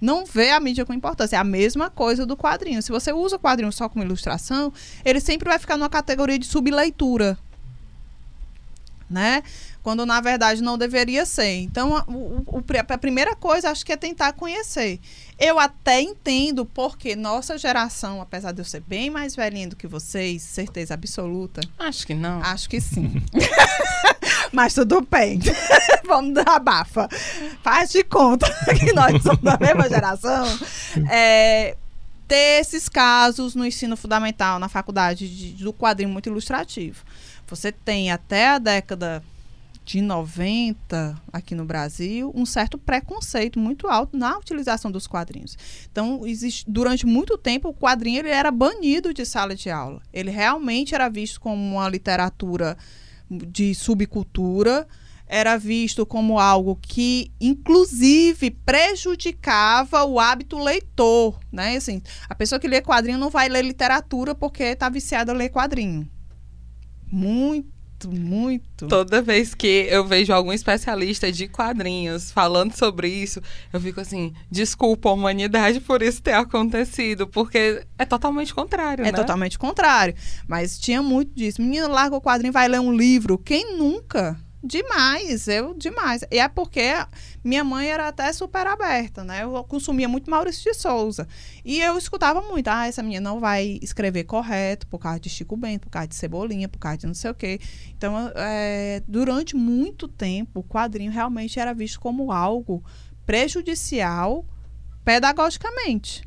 S2: Não vê a mídia com importância. É a mesma coisa do quadrinho. Se você usa o quadrinho só como ilustração, ele sempre vai ficar numa categoria de subleitura. Né? Quando na verdade não deveria ser. Então, o- a primeira coisa acho que é tentar conhecer. Eu até entendo porque nossa geração, apesar de eu ser bem mais velhinha do que vocês, certeza absoluta,
S3: Acho que não.
S2: Acho que sim. Mas tudo bem. Vamos dar abafa. Faz de conta que nós somos da mesma geração. É, ter esses casos no ensino fundamental, na faculdade, de- do quadrinho muito ilustrativo. Você tem até a década de 90 aqui no Brasil um certo preconceito muito alto na utilização dos quadrinhos. Então, existe, durante muito tempo o quadrinho ele era banido de sala de aula. Ele realmente era visto como uma literatura de subcultura, era visto como algo que inclusive prejudicava o hábito leitor, né? Assim, a pessoa que lê quadrinho não vai ler literatura porque está viciada a ler quadrinho. Muito, muito.
S3: Toda vez que eu vejo algum especialista de quadrinhos falando sobre isso, eu fico assim, desculpa a humanidade por isso ter acontecido, porque é totalmente contrário,
S2: É
S3: né?
S2: totalmente contrário. Mas tinha muito disso. Menino, larga o quadrinho, vai ler um livro. Quem nunca? Demais, eu demais. E é porque minha mãe era até super aberta, né? Eu consumia muito Maurício de Souza. E eu escutava muito, ah, essa menina não vai escrever correto por causa de Chico Bento, por causa de Cebolinha, por causa de não sei o quê. Então, é, durante muito tempo, o quadrinho realmente era visto como algo prejudicial pedagogicamente.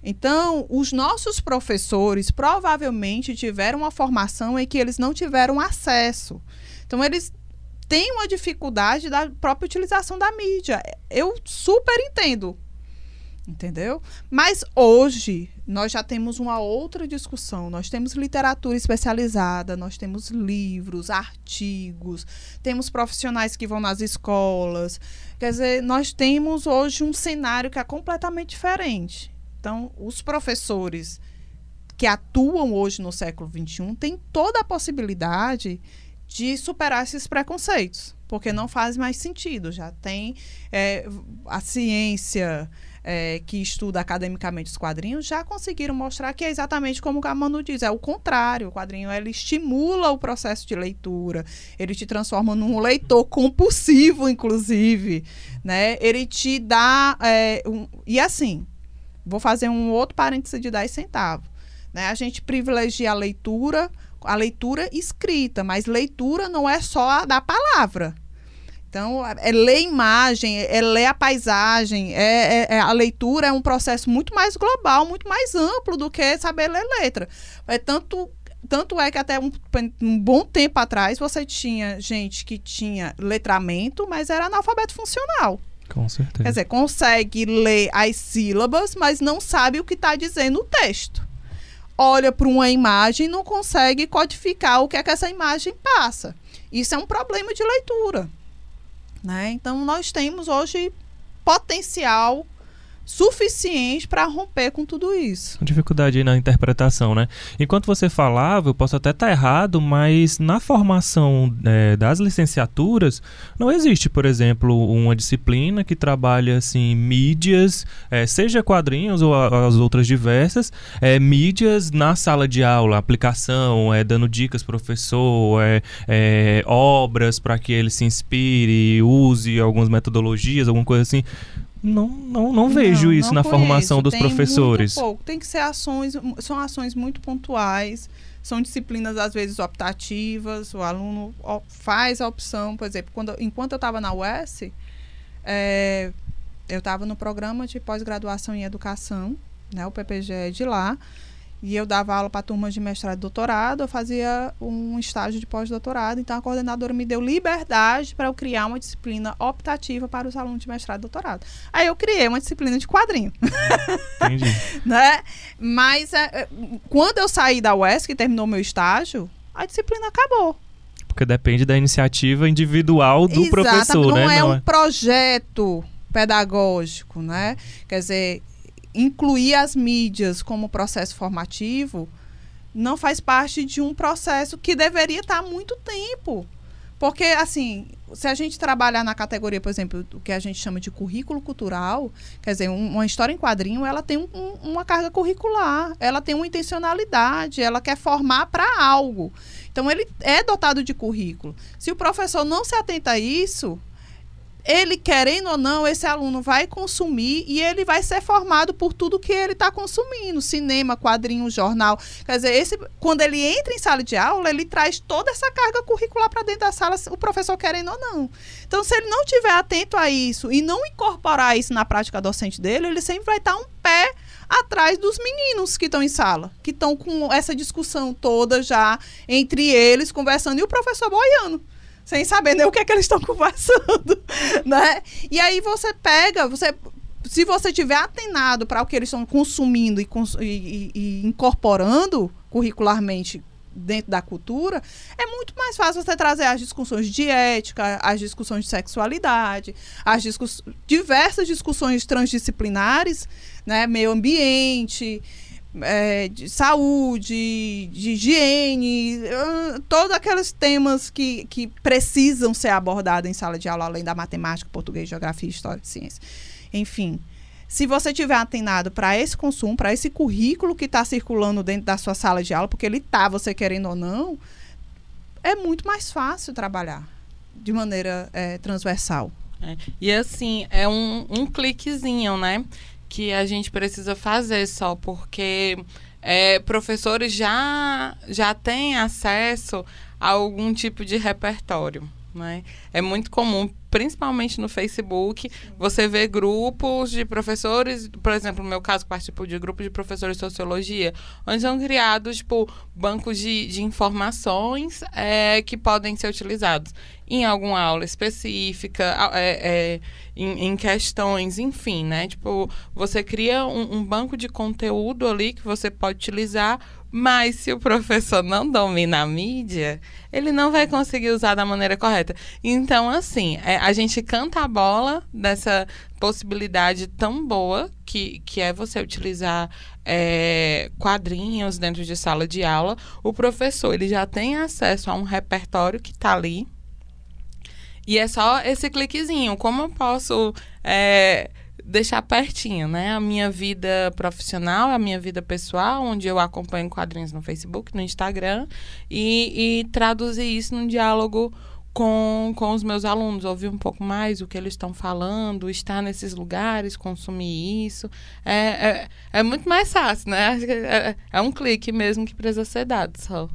S2: Então, os nossos professores provavelmente tiveram uma formação em que eles não tiveram acesso. Então, eles têm uma dificuldade da própria utilização da mídia. Eu super entendo. Entendeu? Mas hoje nós já temos uma outra discussão. Nós temos literatura especializada, nós temos livros, artigos, temos profissionais que vão nas escolas. Quer dizer, nós temos hoje um cenário que é completamente diferente. Então, os professores que atuam hoje no século XXI têm toda a possibilidade de superar esses preconceitos, porque não faz mais sentido. Já tem é, a ciência é, que estuda academicamente os quadrinhos já conseguiram mostrar que é exatamente como o Manu diz, é o contrário. O quadrinho ele estimula o processo de leitura, ele te transforma num leitor compulsivo, inclusive, né? Ele te dá é, um, e assim, vou fazer um outro parêntese de 10 centavos. Né? A gente privilegia a leitura, a leitura escrita, mas leitura não é só a da palavra. Então, é ler imagem, é ler a paisagem, é, é, é, a leitura é um processo muito mais global, muito mais amplo do que saber ler letra. É tanto, tanto é que até um, um bom tempo atrás você tinha gente que tinha letramento, mas era analfabeto funcional.
S1: Com certeza.
S2: Quer dizer, consegue ler as sílabas, mas não sabe o que está dizendo o texto. Olha para uma imagem e não consegue codificar o que é que essa imagem passa. Isso é um problema de leitura. Né? Então, nós temos hoje potencial suficiente para romper com tudo isso.
S1: Dificuldade aí na interpretação, né? Enquanto você falava, eu posso até estar errado, mas na formação é, das licenciaturas não existe, por exemplo, uma disciplina que trabalha assim mídias, é, seja quadrinhos ou a, as outras diversas, é, mídias na sala de aula, aplicação, é, dando dicas professor, é, é, obras para que ele se inspire, use algumas metodologias, alguma coisa assim não, não, não vejo isso
S2: não
S1: na
S2: conheço.
S1: formação dos
S2: Tem
S1: professores.
S2: Muito pouco. Tem que ser ações, são ações muito pontuais, são disciplinas às vezes optativas, o aluno faz a opção, por exemplo, quando, enquanto eu estava na UES, é, eu estava no programa de pós-graduação em educação, né, o PPG é de lá, e eu dava aula para turmas de mestrado e doutorado, eu fazia um estágio de pós-doutorado, então a coordenadora me deu liberdade para eu criar uma disciplina optativa para os alunos de mestrado e doutorado. Aí eu criei uma disciplina de quadrinho.
S1: Entendi.
S2: né? Mas é, quando eu saí da UES, que terminou meu estágio, a disciplina acabou.
S1: Porque depende da iniciativa individual do
S2: Exato,
S1: professor,
S2: não
S1: né?
S2: é
S1: não
S2: um projeto pedagógico, né? Quer dizer, incluir as mídias como processo formativo não faz parte de um processo que deveria estar há muito tempo. Porque, assim, se a gente trabalhar na categoria, por exemplo, o que a gente chama de currículo cultural, quer dizer, um, uma história em quadrinho, ela tem um, um, uma carga curricular, ela tem uma intencionalidade, ela quer formar para algo. Então, ele é dotado de currículo. Se o professor não se atenta a isso, ele querendo ou não, esse aluno vai consumir e ele vai ser formado por tudo que ele está consumindo, cinema, quadrinho, jornal. Quer dizer, esse, quando ele entra em sala de aula, ele traz toda essa carga curricular para dentro da sala, o professor querendo ou não. Então, se ele não tiver atento a isso e não incorporar isso na prática docente dele, ele sempre vai estar um pé atrás dos meninos que estão em sala, que estão com essa discussão toda já entre eles, conversando, e o professor boiando sem saber nem o que é que eles estão conversando, né? E aí você pega, você se você tiver atenado para o que eles estão consumindo e, e, e, incorporando curricularmente dentro da cultura, é muito mais fácil você trazer as discussões de ética, as discussões de sexualidade, as discuss diversas discussões transdisciplinares, né, meio ambiente, é, de saúde, de higiene, todos aqueles temas que, que precisam ser abordados em sala de aula, além da matemática, português, geografia, história e ciência. Enfim, se você tiver atenado para esse consumo, para esse currículo que está circulando dentro da sua sala de aula, porque ele está, você querendo ou não, é muito mais fácil trabalhar de maneira é, transversal.
S3: É. E assim, é um, um cliquezinho, né? Que a gente precisa fazer só porque é, professores já, já têm acesso a algum tipo de repertório. Né? É muito comum, principalmente no Facebook, você vê grupos de professores, por exemplo, no meu caso, participo de grupo de professores de sociologia, onde são criados tipo, bancos de, de informações é, que podem ser utilizados em alguma aula específica, é, é, em, em, questões, enfim, né? Tipo, você cria um, um banco de conteúdo ali que você pode utilizar mas se o professor não domina a mídia, ele não vai conseguir usar da maneira correta. Então, assim, é, a gente canta a bola dessa possibilidade tão boa que, que é você utilizar é, quadrinhos dentro de sala de aula. O professor ele já tem acesso a um repertório que está ali. E é só esse cliquezinho. Como eu posso. É, deixar pertinho, né? A minha vida profissional, a minha vida pessoal, onde eu acompanho quadrinhos no Facebook, no Instagram, e, e traduzir isso num diálogo com, com os meus alunos, ouvir um pouco mais o que eles estão falando, estar nesses lugares, consumir isso. É, é, é muito mais fácil, né? É, é um clique mesmo que precisa ser dado só.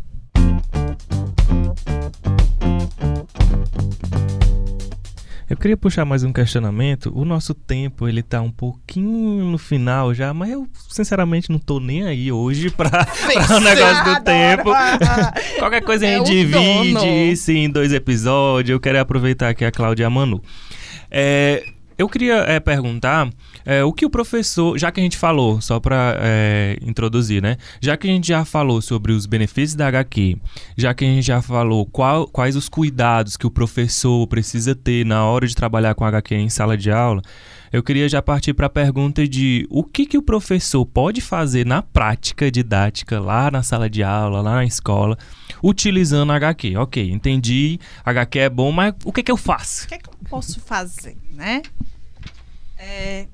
S1: Eu queria puxar mais um questionamento. O nosso tempo, ele tá um pouquinho no final já, mas eu sinceramente não tô nem aí hoje pra, pra o negócio do tempo. Qualquer coisa a é gente divide isso em dois episódios. Eu quero aproveitar aqui a Cláudia Manu. É, eu queria é, perguntar é, o que o professor, já que a gente falou, só para é, introduzir, né? Já que a gente já falou sobre os benefícios da HQ, já que a gente já falou qual, quais os cuidados que o professor precisa ter na hora de trabalhar com HQ em sala de aula, eu queria já partir para a pergunta de o que, que o professor pode fazer na prática didática, lá na sala de aula, lá na escola, utilizando HQ. Ok, entendi, HQ é bom, mas o que, que eu faço?
S2: O que, que eu posso fazer, né? É,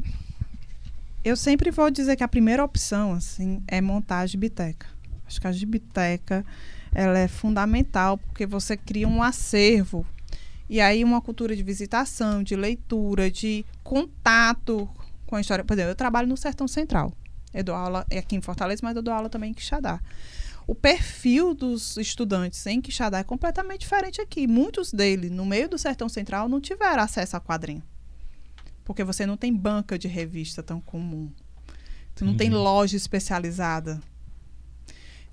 S2: eu sempre vou dizer que a primeira opção, assim, é montar a gibiteca. Acho que a gibiteca, ela é fundamental porque você cria um acervo E aí uma cultura de visitação, de leitura, de contato com a história. Por exemplo, eu trabalho no Sertão Central. Eu dou aula aqui em Fortaleza, mas eu dou aula também em Quixadá. O perfil dos estudantes em Quixadá é completamente diferente aqui. Muitos deles, no meio do Sertão Central, não tiveram acesso a quadrinho. Porque você não tem banca de revista tão comum. Tu não uhum. tem loja especializada.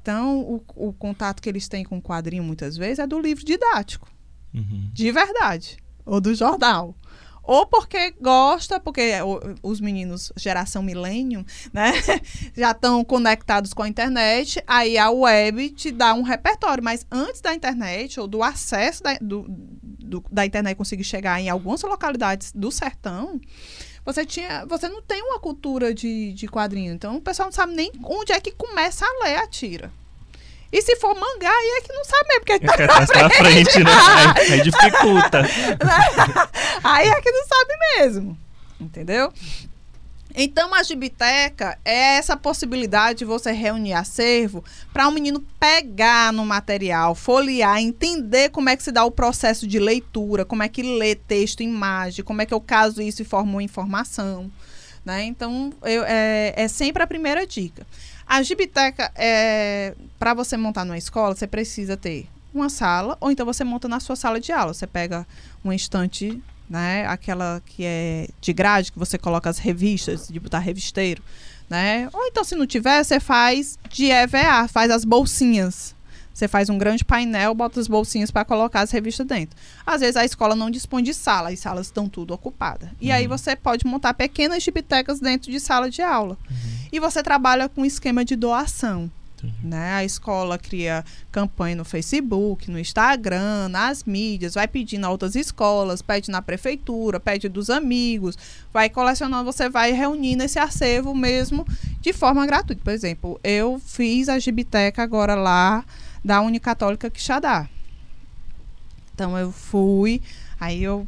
S2: Então, o, o, contato que eles têm com o quadrinho, muitas vezes, é do livro didático. Uhum. De verdade. Ou do jornal ou porque gosta, porque os meninos geração milênio, né, já estão conectados com a internet, aí a web te dá um repertório, mas antes da internet ou do acesso da, do, do, da internet conseguir chegar em algumas localidades do sertão, você tinha, você não tem uma cultura de, de quadrinho, então o pessoal não sabe nem onde é que começa a ler a tira. E se for mangá, aí é que não sabe mesmo, porque tá, é
S1: tá na frente, né? Aí, aí dificulta.
S2: aí é que não sabe mesmo. Entendeu? Então, a gibiteca é essa possibilidade de você reunir acervo para um menino pegar no material, folhear, entender como é que se dá o processo de leitura, como é que lê texto, imagem, como é que eu caso isso e formo informação. Né? Então, eu, é, é sempre a primeira dica. A gibiteca, é, para você montar numa escola, você precisa ter uma sala, ou então você monta na sua sala de aula. Você pega um estante, né? Aquela que é de grade, que você coloca as revistas, de botar revisteiro, né? Ou então, se não tiver, você faz de EVA, faz as bolsinhas, você faz um grande painel, bota as bolsinhas para colocar as revistas dentro. Às vezes a escola não dispõe de sala, as salas estão tudo ocupadas. E uhum. aí você pode montar pequenas bibliotecas dentro de sala de aula. Uhum. E você trabalha com esquema de doação. Né? A escola cria campanha no Facebook, no Instagram, nas mídias, vai pedindo a outras escolas, pede na prefeitura, pede dos amigos, vai colecionando, você vai reunindo esse acervo mesmo de forma gratuita. Por exemplo, eu fiz a Gibiteca agora lá da Unicatólica Quixadá. Então eu fui, aí eu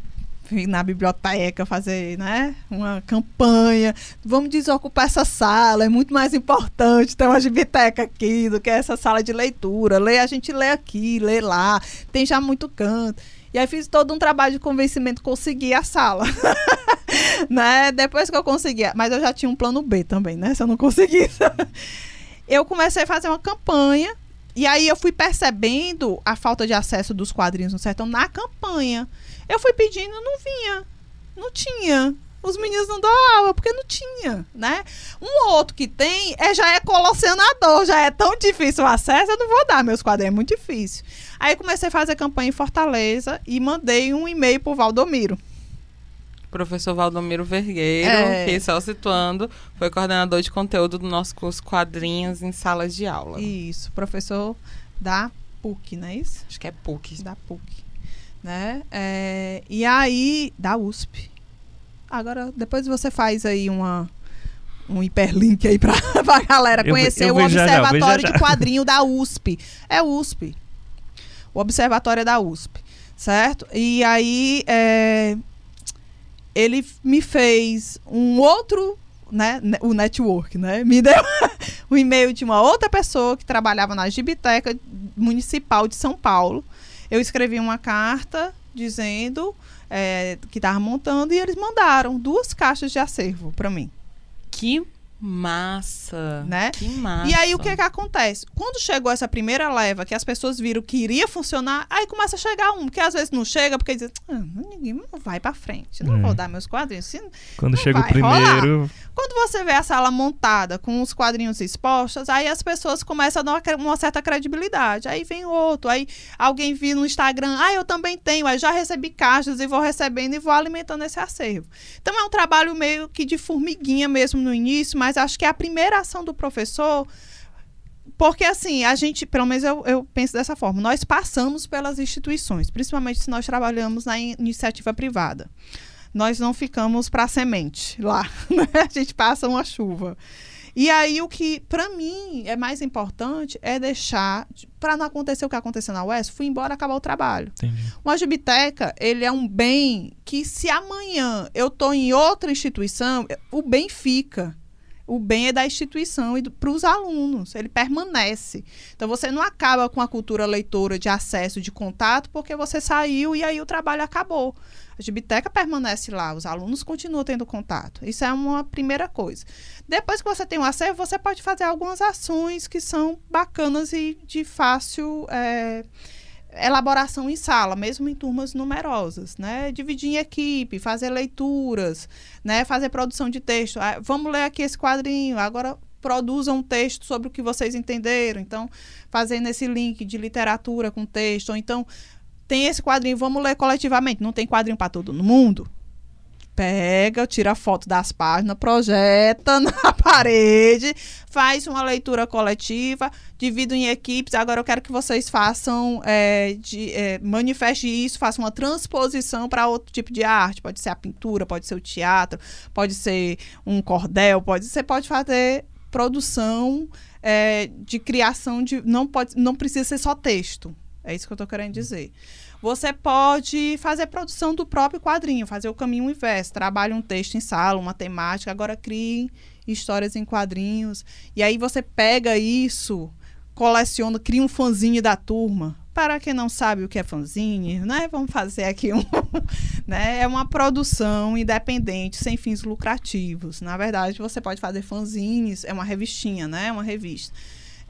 S2: na biblioteca fazer, né, uma campanha. Vamos desocupar essa sala, é muito mais importante ter uma biblioteca aqui do que essa sala de leitura. Lê, a gente lê aqui, lê lá, tem já muito canto. E aí fiz todo um trabalho de convencimento, consegui a sala. né? Depois que eu consegui, mas eu já tinha um plano B também, né? Se eu não conseguisse. eu comecei a fazer uma campanha e aí eu fui percebendo a falta de acesso dos quadrinhos no sertão na campanha. Eu fui pedindo, não vinha. Não tinha. Os meninos não doavam, porque não tinha, né? Um outro que tem é, já é colacionador, já é tão difícil o acesso, eu não vou dar meus quadrinhos, é muito difícil. Aí comecei a fazer campanha em Fortaleza e mandei um e-mail pro Valdomiro
S3: professor Valdomiro Vergueiro, é. que só situando, foi coordenador de conteúdo do nosso curso Quadrinhos em Salas de Aula.
S2: Isso, professor da PUC, não é isso?
S3: Acho que é PUC.
S2: Da PUC. Né? É, e aí, da USP. Agora, depois você faz aí uma, um hiperlink aí pra, pra galera conhecer eu, eu o Observatório já, já. de Quadrinho da USP. É USP. O Observatório é da USP, certo? E aí, é, ele me fez um outro, né, o network, né? Me deu o e-mail de uma outra pessoa que trabalhava na Gibiteca Municipal de São Paulo. Eu escrevi uma carta dizendo é, que estava montando e eles mandaram duas caixas de acervo para mim.
S3: Que Massa.
S2: Né?
S3: Que massa.
S2: E aí o que que acontece? Quando chegou essa primeira leva, que as pessoas viram que iria funcionar, aí começa a chegar um, que às vezes não chega, porque diz, ah, ninguém não vai para frente, não é. vou dar meus quadrinhos. Assim,
S1: Quando chega o primeiro. Rolar.
S2: Quando você vê a sala montada com os quadrinhos expostos, aí as pessoas começam a dar uma certa credibilidade. Aí vem outro, aí alguém viu no Instagram, ah, eu também tenho, aí já recebi caixas e vou recebendo e vou alimentando esse acervo. Então é um trabalho meio que de formiguinha mesmo no início, mas acho que é a primeira ação do professor porque assim, a gente, pelo menos eu, eu, penso dessa forma, nós passamos pelas instituições, principalmente se nós trabalhamos na iniciativa privada nós não ficamos para semente lá, né? A gente passa uma chuva. E aí o que para mim é mais importante é deixar para não acontecer o que aconteceu na UES, fui embora acabar o trabalho. Entendi. Uma gibiteca, ele é um bem que se amanhã eu tô em outra instituição, o bem fica. o bem é da instituição e para os alunos, ele permanece. Então você não acaba com a cultura leitora de acesso, de contato, porque você saiu e aí o trabalho acabou. A biblioteca permanece lá, os alunos continuam tendo contato. Isso é uma primeira coisa. Depois que você tem um acervo, você pode fazer algumas ações que são bacanas e de fácil. É, elaboração em sala, mesmo em turmas numerosas, né? Dividir em equipe, fazer leituras, né? Fazer produção de texto. Ah, vamos ler aqui esse quadrinho, agora produzam um texto sobre o que vocês entenderam. Então, fazendo esse link de literatura com texto, ou então tem esse quadrinho, vamos ler coletivamente. Não tem quadrinho para todo mundo? pega, tira foto das páginas, projeta na parede, faz uma leitura coletiva, divido em equipes. Agora eu quero que vocês façam, é, de, é, manifeste isso, façam uma transposição para outro tipo de arte. Pode ser a pintura, pode ser o teatro, pode ser um cordel, pode, você pode fazer produção é, de criação de. Não, pode, não precisa ser só texto. É isso que eu estou querendo dizer. Você pode fazer produção do próprio quadrinho, fazer o caminho inverso. Trabalhe um texto em sala, uma temática, agora crie histórias em quadrinhos. E aí você pega isso, coleciona, cria um fanzine da turma. Para quem não sabe o que é fanzine, né? Vamos fazer aqui um. né? É uma produção independente, sem fins lucrativos. Na verdade, você pode fazer fanzines, é uma revistinha, né? Uma revista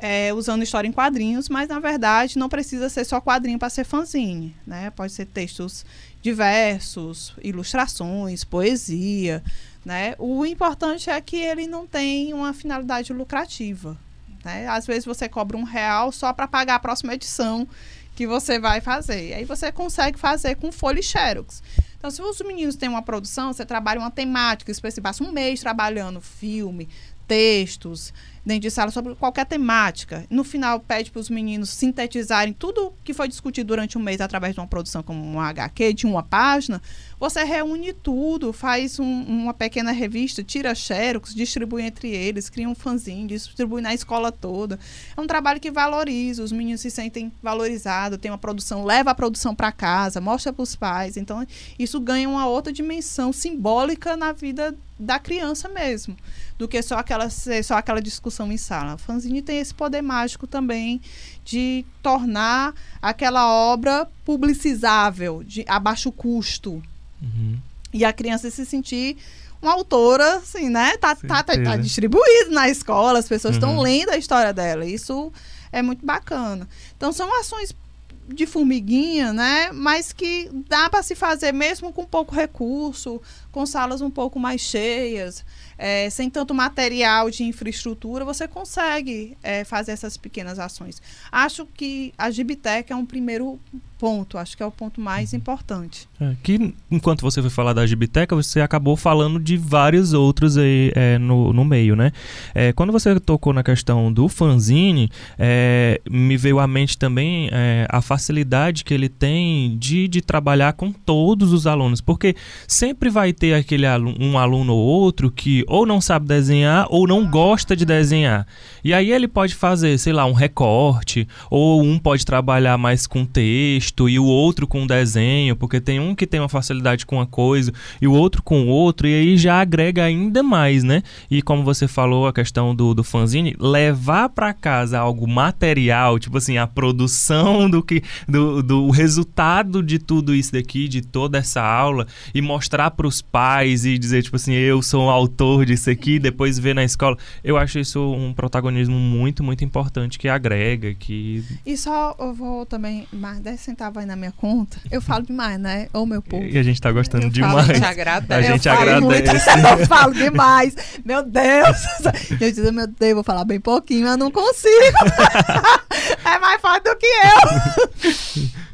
S2: é, usando história em quadrinhos, mas na verdade não precisa ser só quadrinho para ser fanzine, né? Pode ser textos diversos, ilustrações, poesia, né? O importante é que ele não tem uma finalidade lucrativa, né? Às vezes você cobra um real só para pagar a próxima edição que você vai fazer. Aí você consegue fazer com folha e xerox. Então, se os meninos têm uma produção, você trabalha uma temática específica, passa um mês trabalhando filme, textos, dentro de sala sobre qualquer temática. No final, pede para os meninos sintetizarem tudo que foi discutido durante um mês através de uma produção como um HQ, de uma página. Você reúne tudo, faz um, uma pequena revista, tira xerox, distribui entre eles, cria um fanzine, distribui na escola toda. É um trabalho que valoriza, os meninos se sentem valorizados, tem uma produção, leva a produção para casa, mostra para os pais. Então, isso ganha uma outra dimensão simbólica na vida da criança mesmo, do que só aquela, só aquela discussão em sala. O fanzine tem esse poder mágico também de tornar aquela obra publicizável, de a baixo custo. Uhum. E a criança se sentir uma autora, assim, né? Tá, tá, tá, tá, distribuído na escola, as pessoas estão uhum. lendo a história dela. Isso é muito bacana. Então, são ações de formiguinha, né? Mas que dá para se fazer mesmo com pouco recurso, com salas um pouco mais cheias, é, sem tanto material de infraestrutura, você consegue é, fazer essas pequenas ações. Acho que a Gibitec é um primeiro ponto, acho que é o ponto mais uhum. importante.
S1: É, que enquanto você foi falar da Gibiteca, você acabou falando de vários outros aí é, no, no meio, né? É, quando você tocou na questão do fanzine, é, me veio à mente também é, a facilidade que ele tem de, de trabalhar com todos os alunos, porque sempre vai ter aquele aluno, um aluno ou outro que ou não sabe desenhar ou não gosta de desenhar. E aí ele pode fazer, sei lá, um recorte, ou um pode trabalhar mais com texto e o outro com desenho, porque tem um que tem uma facilidade com uma coisa e o outro com outro, e aí já agrega ainda mais, né? E como você falou, a questão do, do fanzine, levar para casa algo material, tipo assim, a produção do que do, do resultado de tudo isso daqui, de toda essa aula, e mostrar para os pais e dizer, tipo assim, eu sou o autor disso aqui, depois ver na escola. Eu acho isso um protagonismo muito, muito importante que agrega, que...
S2: E só eu vou também, mais 10 centavos aí na minha conta, eu falo demais, né? Ô, meu povo.
S1: E a gente tá gostando eu demais.
S3: Falo, a gente agradece.
S1: A gente eu agradece.
S2: Muito, eu falo demais. Meu Deus. Eu digo, meu Deus, vou falar bem pouquinho, mas não consigo. é mais forte do que eu.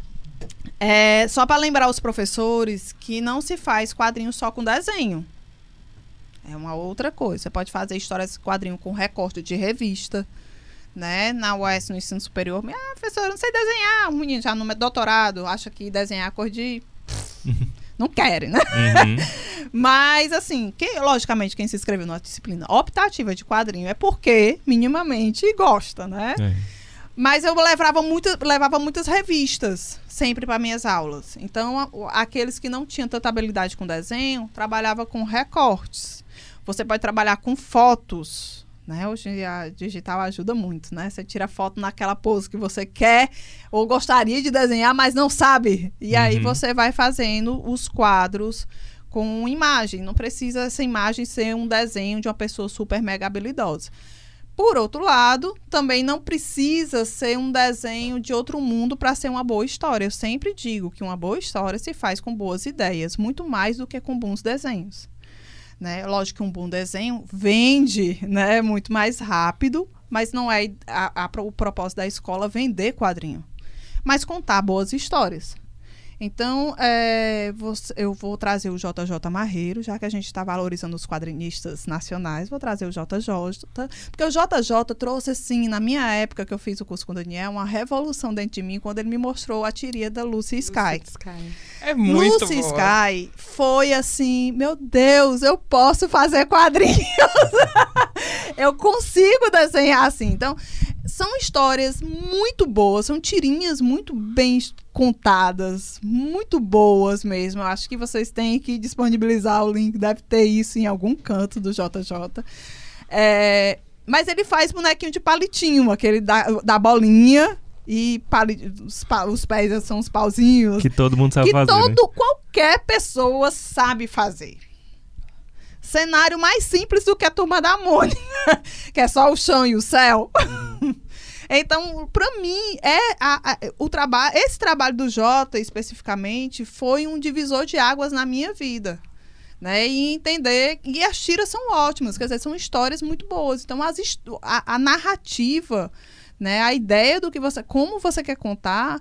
S2: É, só para lembrar os professores que não se faz quadrinho só com desenho. É uma outra coisa. Você pode fazer histórias quadrinho com recorte de revista. Né? Na UES, no ensino superior, ah, professor, eu não sei desenhar. Um menino já no doutorado acha que desenhar a cor de. não querem, né? Uhum. Mas, assim, que, logicamente, quem se inscreveu na disciplina optativa de quadrinho é porque minimamente gosta, né? É. Mas eu levava, muito, levava muitas revistas sempre para minhas aulas. Então, aqueles que não tinham tanta habilidade com desenho, trabalhava com recortes. Você pode trabalhar com fotos. Né? Hoje a digital ajuda muito, né? Você tira foto naquela pose que você quer ou gostaria de desenhar, mas não sabe. E uhum. aí você vai fazendo os quadros com imagem. Não precisa essa imagem ser um desenho de uma pessoa super mega habilidosa. Por outro lado, também não precisa ser um desenho de outro mundo para ser uma boa história. Eu sempre digo que uma boa história se faz com boas ideias, muito mais do que com bons desenhos. Né? Lógico que um bom desenho vende né, muito mais rápido, mas não é a, a, o propósito da escola vender quadrinho, mas contar boas histórias. Então, é, eu vou trazer o JJ Marreiro, já que a gente está valorizando os quadrinistas nacionais, vou trazer o JJ, porque o JJ trouxe, assim, na minha época que eu fiz o curso com o Daniel, uma revolução dentro de mim quando ele me mostrou a tiria da Lucy Sky.
S3: Sky. É muito
S2: Lucy boa. Sky foi assim, meu Deus, eu posso fazer quadrinhos. eu consigo desenhar assim. Então, são histórias muito boas, são tirinhas muito bem contadas, muito boas mesmo. Eu acho que vocês têm que disponibilizar o link, deve ter isso em algum canto do JJ. É, mas ele faz bonequinho de palitinho, aquele da, da bolinha. E pali, os, os, pés são os pauzinhos.
S1: Que todo mundo sabe
S2: que
S1: fazer.
S2: Que
S1: né?
S2: todo, né? qualquer pessoa sabe fazer cenário mais simples do que a turma da Mônica, que é só o chão e o céu. Então, para mim, é a, a, o trabalho, esse trabalho do Jota especificamente foi um divisor de águas na minha vida. Né, e entender e as tiras são ótimas, quer dizer, são histórias muito boas. Então as, a, a narrativa, né, a ideia do que você, como você quer contar,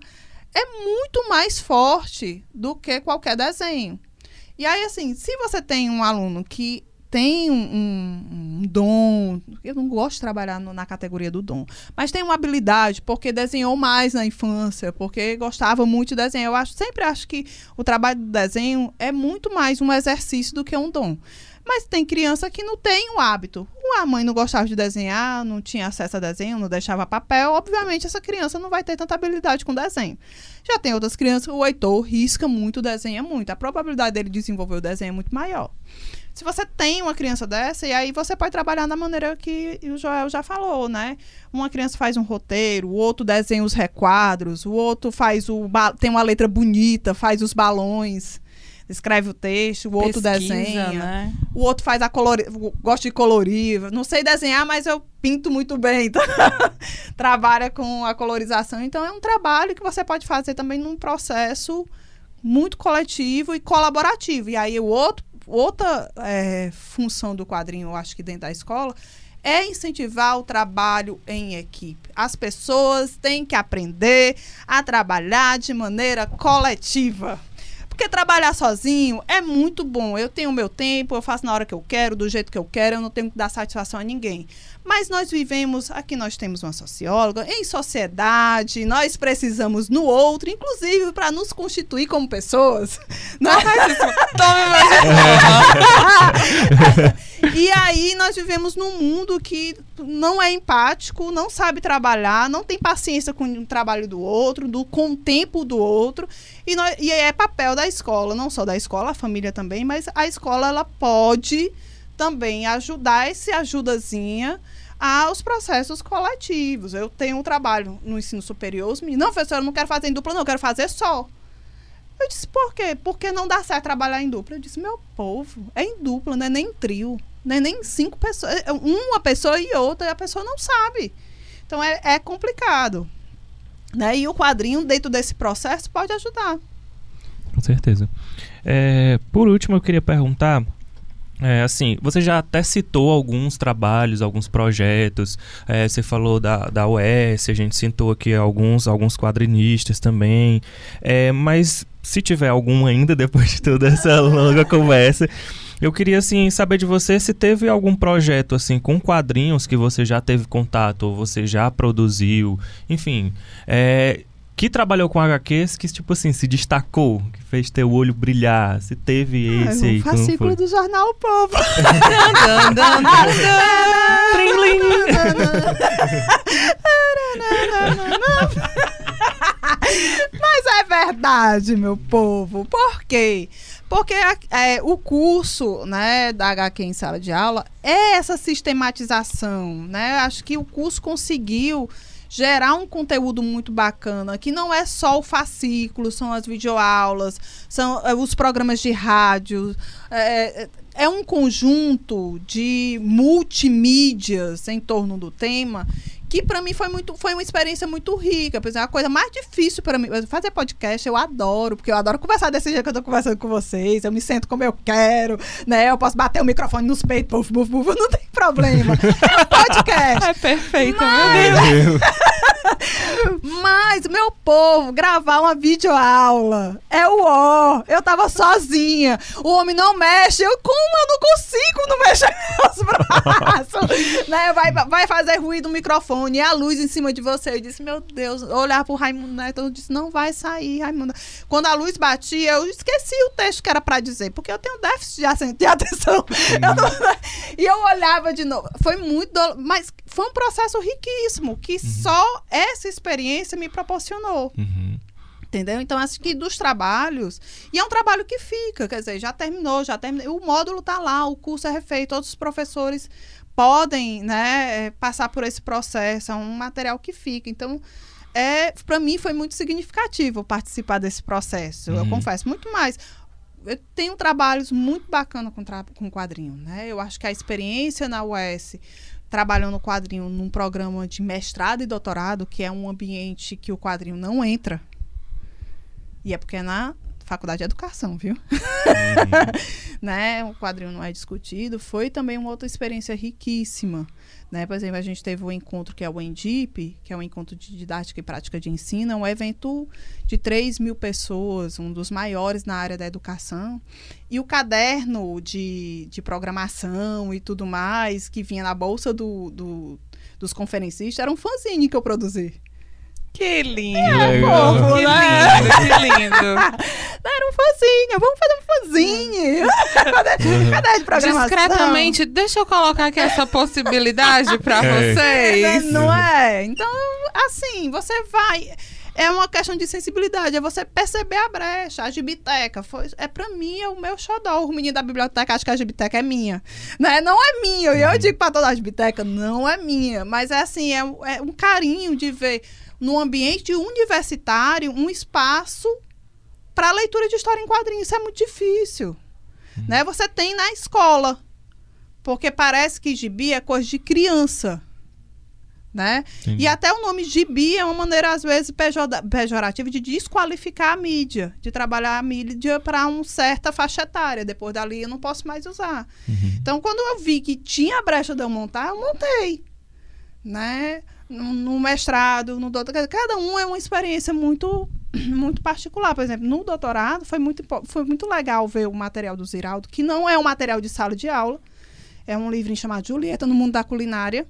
S2: é muito mais forte do que qualquer desenho. E aí, assim, se você tem um aluno que tem um, um, dom, eu não gosto de trabalhar no, na categoria do dom, mas tem uma habilidade porque desenhou mais na infância, porque gostava muito de desenhar. Eu acho, sempre acho que o trabalho do desenho é muito mais um exercício do que um dom. Mas tem criança que não tem o hábito. A mãe não gostava de desenhar, não tinha acesso a desenho, não deixava papel. Obviamente, essa criança não vai ter tanta habilidade com desenho. Já tem outras crianças, o Heitor risca muito, desenha muito. A probabilidade dele desenvolver o desenho é muito maior. Se você tem uma criança dessa, e aí você pode trabalhar da maneira que o Joel já falou, né? Uma criança faz um roteiro, o outro desenha os requadros, o outro faz o tem uma letra bonita, faz os balões escreve o texto, o outro Pesquisa, desenha, né? o outro faz a colorir, gosta de colorir, não sei desenhar, mas eu pinto muito bem, então trabalha com a colorização, então é um trabalho que você pode fazer também num processo muito coletivo e colaborativo. E aí o outro, outra é, função do quadrinho, eu acho que dentro da escola, é incentivar o trabalho em equipe. As pessoas têm que aprender a trabalhar de maneira coletiva. Porque trabalhar sozinho é muito bom. Eu tenho o meu tempo, eu faço na hora que eu quero, do jeito que eu quero, eu não tenho que dar satisfação a ninguém. Mas nós vivemos, aqui nós temos uma socióloga, em sociedade, nós precisamos no outro, inclusive para nos constituir como pessoas. Não é mais isso. E aí nós vivemos num mundo que não é empático, não sabe trabalhar, não tem paciência com o trabalho do outro, do, com o tempo do outro. E, nós, e é papel da escola, não só da escola, a família também, mas a escola ela pode também ajudar esse ajudazinha aos processos coletivos. Eu tenho um trabalho no ensino superior, os meninos, não, professora, eu não quero fazer em dupla, não, eu quero fazer só. Eu disse, por quê? Porque não dá certo trabalhar em dupla. Eu disse, meu povo, é em dupla, não é nem em trio, não é nem cinco pessoas, é uma pessoa e outra, e a pessoa não sabe. Então é, é complicado. Né? E o quadrinho, dentro desse processo, pode ajudar.
S1: Com certeza. É, por último, eu queria perguntar é, assim, você já até citou alguns trabalhos, alguns projetos. É, você falou da, da UES, a gente citou aqui alguns, alguns quadrinistas também. É, mas se tiver algum ainda, depois de toda essa longa conversa, eu queria assim saber de você se teve algum projeto assim com quadrinhos que você já teve contato ou você já produziu, enfim, é, que trabalhou com HQs que, tipo assim, se destacou, que fez teu olho brilhar? Se teve esse aí.
S2: O fascículo do Jornal o Povo. Mas é verdade, meu povo. Por quê? Porque é, o curso né, da HQ em sala de aula é essa sistematização. Né? Acho que o curso conseguiu gerar um conteúdo muito bacana, que não é só o fascículo, são as videoaulas, são é, os programas de rádio. É, é, é um conjunto de multimídias em torno do tema que para mim foi muito foi uma experiência muito rica. Por exemplo, a coisa mais difícil para mim fazer podcast, eu adoro, porque eu adoro conversar desse jeito que eu tô conversando com vocês. Eu me sento como eu quero, né? Eu posso bater o microfone nos peitos, buf, buf, buf, não tem problema. É um podcast.
S3: É perfeito,
S2: Mas... meu Deus. Mas, meu povo, gravar uma videoaula é o ó. Eu tava sozinha. O homem não mexe. Eu, como eu não consigo não mexer meus braços? né? vai, vai fazer ruído no microfone e a luz em cima de você. Eu disse, meu Deus, olhar pro Raimundo Neto, eu disse, não vai sair, Raimundo. Quando a luz batia, eu esqueci o texto que era pra dizer, porque eu tenho déficit de atenção. Eu não... e eu olhava de novo. Foi muito. Do... Mas foi um processo riquíssimo que uhum. só essa experiência me proporcionou. Uhum. Entendeu? Então, acho que dos trabalhos. E é um trabalho que fica, quer dizer, já terminou, já terminou. O módulo está lá, o curso é refeito, todos os professores podem né, é, passar por esse processo, é um material que fica. Então, é, para mim foi muito significativo participar desse processo. Uhum. Eu confesso, muito mais. Eu tenho trabalhos muito bacanas com, tra com quadrinho, né? Eu acho que a experiência na UES trabalhando no quadrinho num programa de mestrado e doutorado, que é um ambiente que o quadrinho não entra. E é porque é na faculdade de educação, viu? Uhum. né? O quadrinho não é discutido. Foi também uma outra experiência riquíssima. Né? Por exemplo, a gente teve um encontro que é o ENDIP, que é um encontro de didática e prática de ensino, é um evento de 3 mil pessoas, um dos maiores na área da educação. E o caderno de, de programação e tudo mais, que vinha na bolsa do, do dos conferencistas, era um fanzine que eu produzi.
S3: Que lindo! É, fofo, que né? lindo, que lindo.
S2: Era um fãzinho, vamos fazer um fãzinho.
S3: Uhum. Cadê de programação? Discretamente, deixa eu colocar aqui essa possibilidade para é. vocês.
S2: Não é? Então, assim, você vai é uma questão de sensibilidade, é você perceber a brecha. A gibiteca foi, é para mim, é o meu xodó. O menino da biblioteca acha que a gibiteca é minha. Né? Não é minha. E eu uhum. digo para toda a gibiteca, não é minha. Mas é assim, é, é um carinho de ver no ambiente universitário, um espaço para leitura de história em quadrinhos. Isso é muito difícil. Hum. Né? Você tem na escola. Porque parece que gibi é coisa de criança. Né? E até o nome gibi é uma maneira, às vezes, pejorativa de desqualificar a mídia, de trabalhar a mídia para uma certa faixa etária. Depois dali eu não posso mais usar. Uhum. Então, quando eu vi que tinha brecha de eu montar, eu montei. Né? No, mestrado, no doutorado, cada um é uma experiência muito muito particular. Por exemplo, no doutorado foi muito, foi muito legal ver o material do Ziraldo, que não é um material de sala de aula, é um livrinho chamado Julieta no Mundo da Culinária.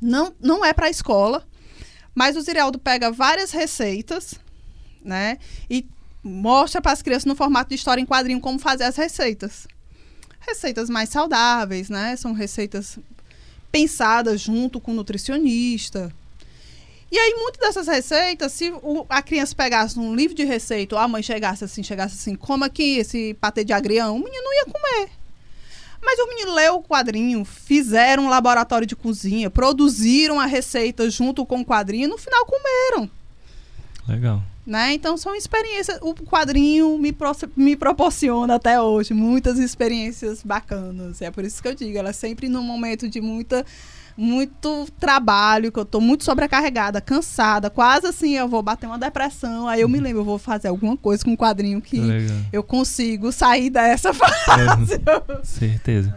S2: Não, não é para a escola, mas o Ziraldo pega várias receitas, né? E mostra para as crianças no formato de história em quadrinho como fazer as receitas. Receitas mais saudáveis, né? São receitas pensada junto com o nutricionista. E aí, muitas dessas receitas, se o, a criança pegasse um livro de receita, ou a mãe chegasse assim, chegasse assim, como aqui esse patê de agrião, o menino ia comer. Mas o menino leu o quadrinho, fizeram um laboratório de cozinha, produziram a receita junto com o quadrinho no final comeram.
S1: Legal.
S2: Né? Então são experiências. O quadrinho me, pro, me proporciona até hoje muitas experiências bacanas. É por isso que eu digo, ela é sempre num momento de muita muito trabalho, que eu tô muito sobrecarregada, cansada, quase assim, eu vou bater uma depressão. Aí eu me lembro, eu vou fazer alguma coisa com o quadrinho que Legal. eu consigo sair dessa fase.
S1: É, certeza.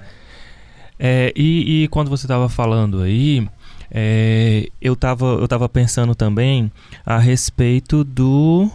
S1: É, e, e, quando você estava falando aí, é, eu estava eu tava pensando também a respeito do.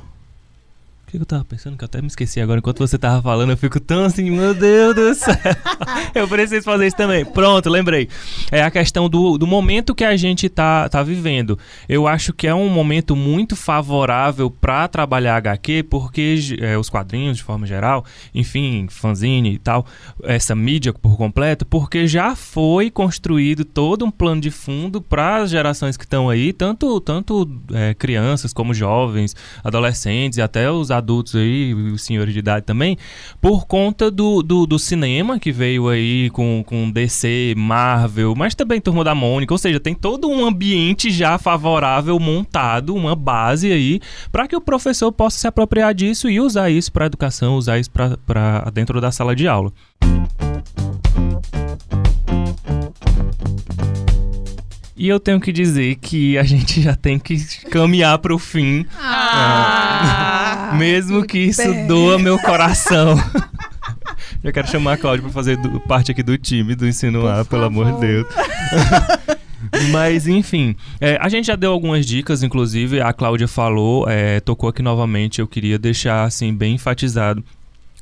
S1: O que eu tava pensando? Que eu até me esqueci agora. Enquanto você tava falando, eu fico tão assim, meu Deus do céu. eu preciso fazer isso também. Pronto, lembrei. É a questão do, do momento que a gente tá, tá vivendo. Eu acho que é um momento muito favorável para trabalhar HQ, porque é, os quadrinhos, de forma geral, enfim, fanzine e tal, essa mídia por completo, porque já foi construído todo um plano de fundo para as gerações que estão aí, tanto, tanto é, crianças como jovens, adolescentes e até os adultos aí, os senhores de idade também, por conta do, do, do, cinema que veio aí com, com DC, Marvel, mas também Turma da Mônica, ou seja, tem todo um ambiente já favorável montado, uma base aí, para que o professor possa se apropriar disso e usar isso para educação, usar isso para dentro da sala de aula. E eu tenho que dizer que a gente já tem que caminhar para o fim. Ah, é. Mesmo que isso bem. doa meu coração. já quero chamar a Cláudia para fazer do, parte aqui do time do Ensino A, pelo amor de Deus. Mas, enfim, é, a gente já deu algumas dicas, inclusive a Cláudia falou, é, tocou aqui novamente, eu queria deixar assim bem enfatizado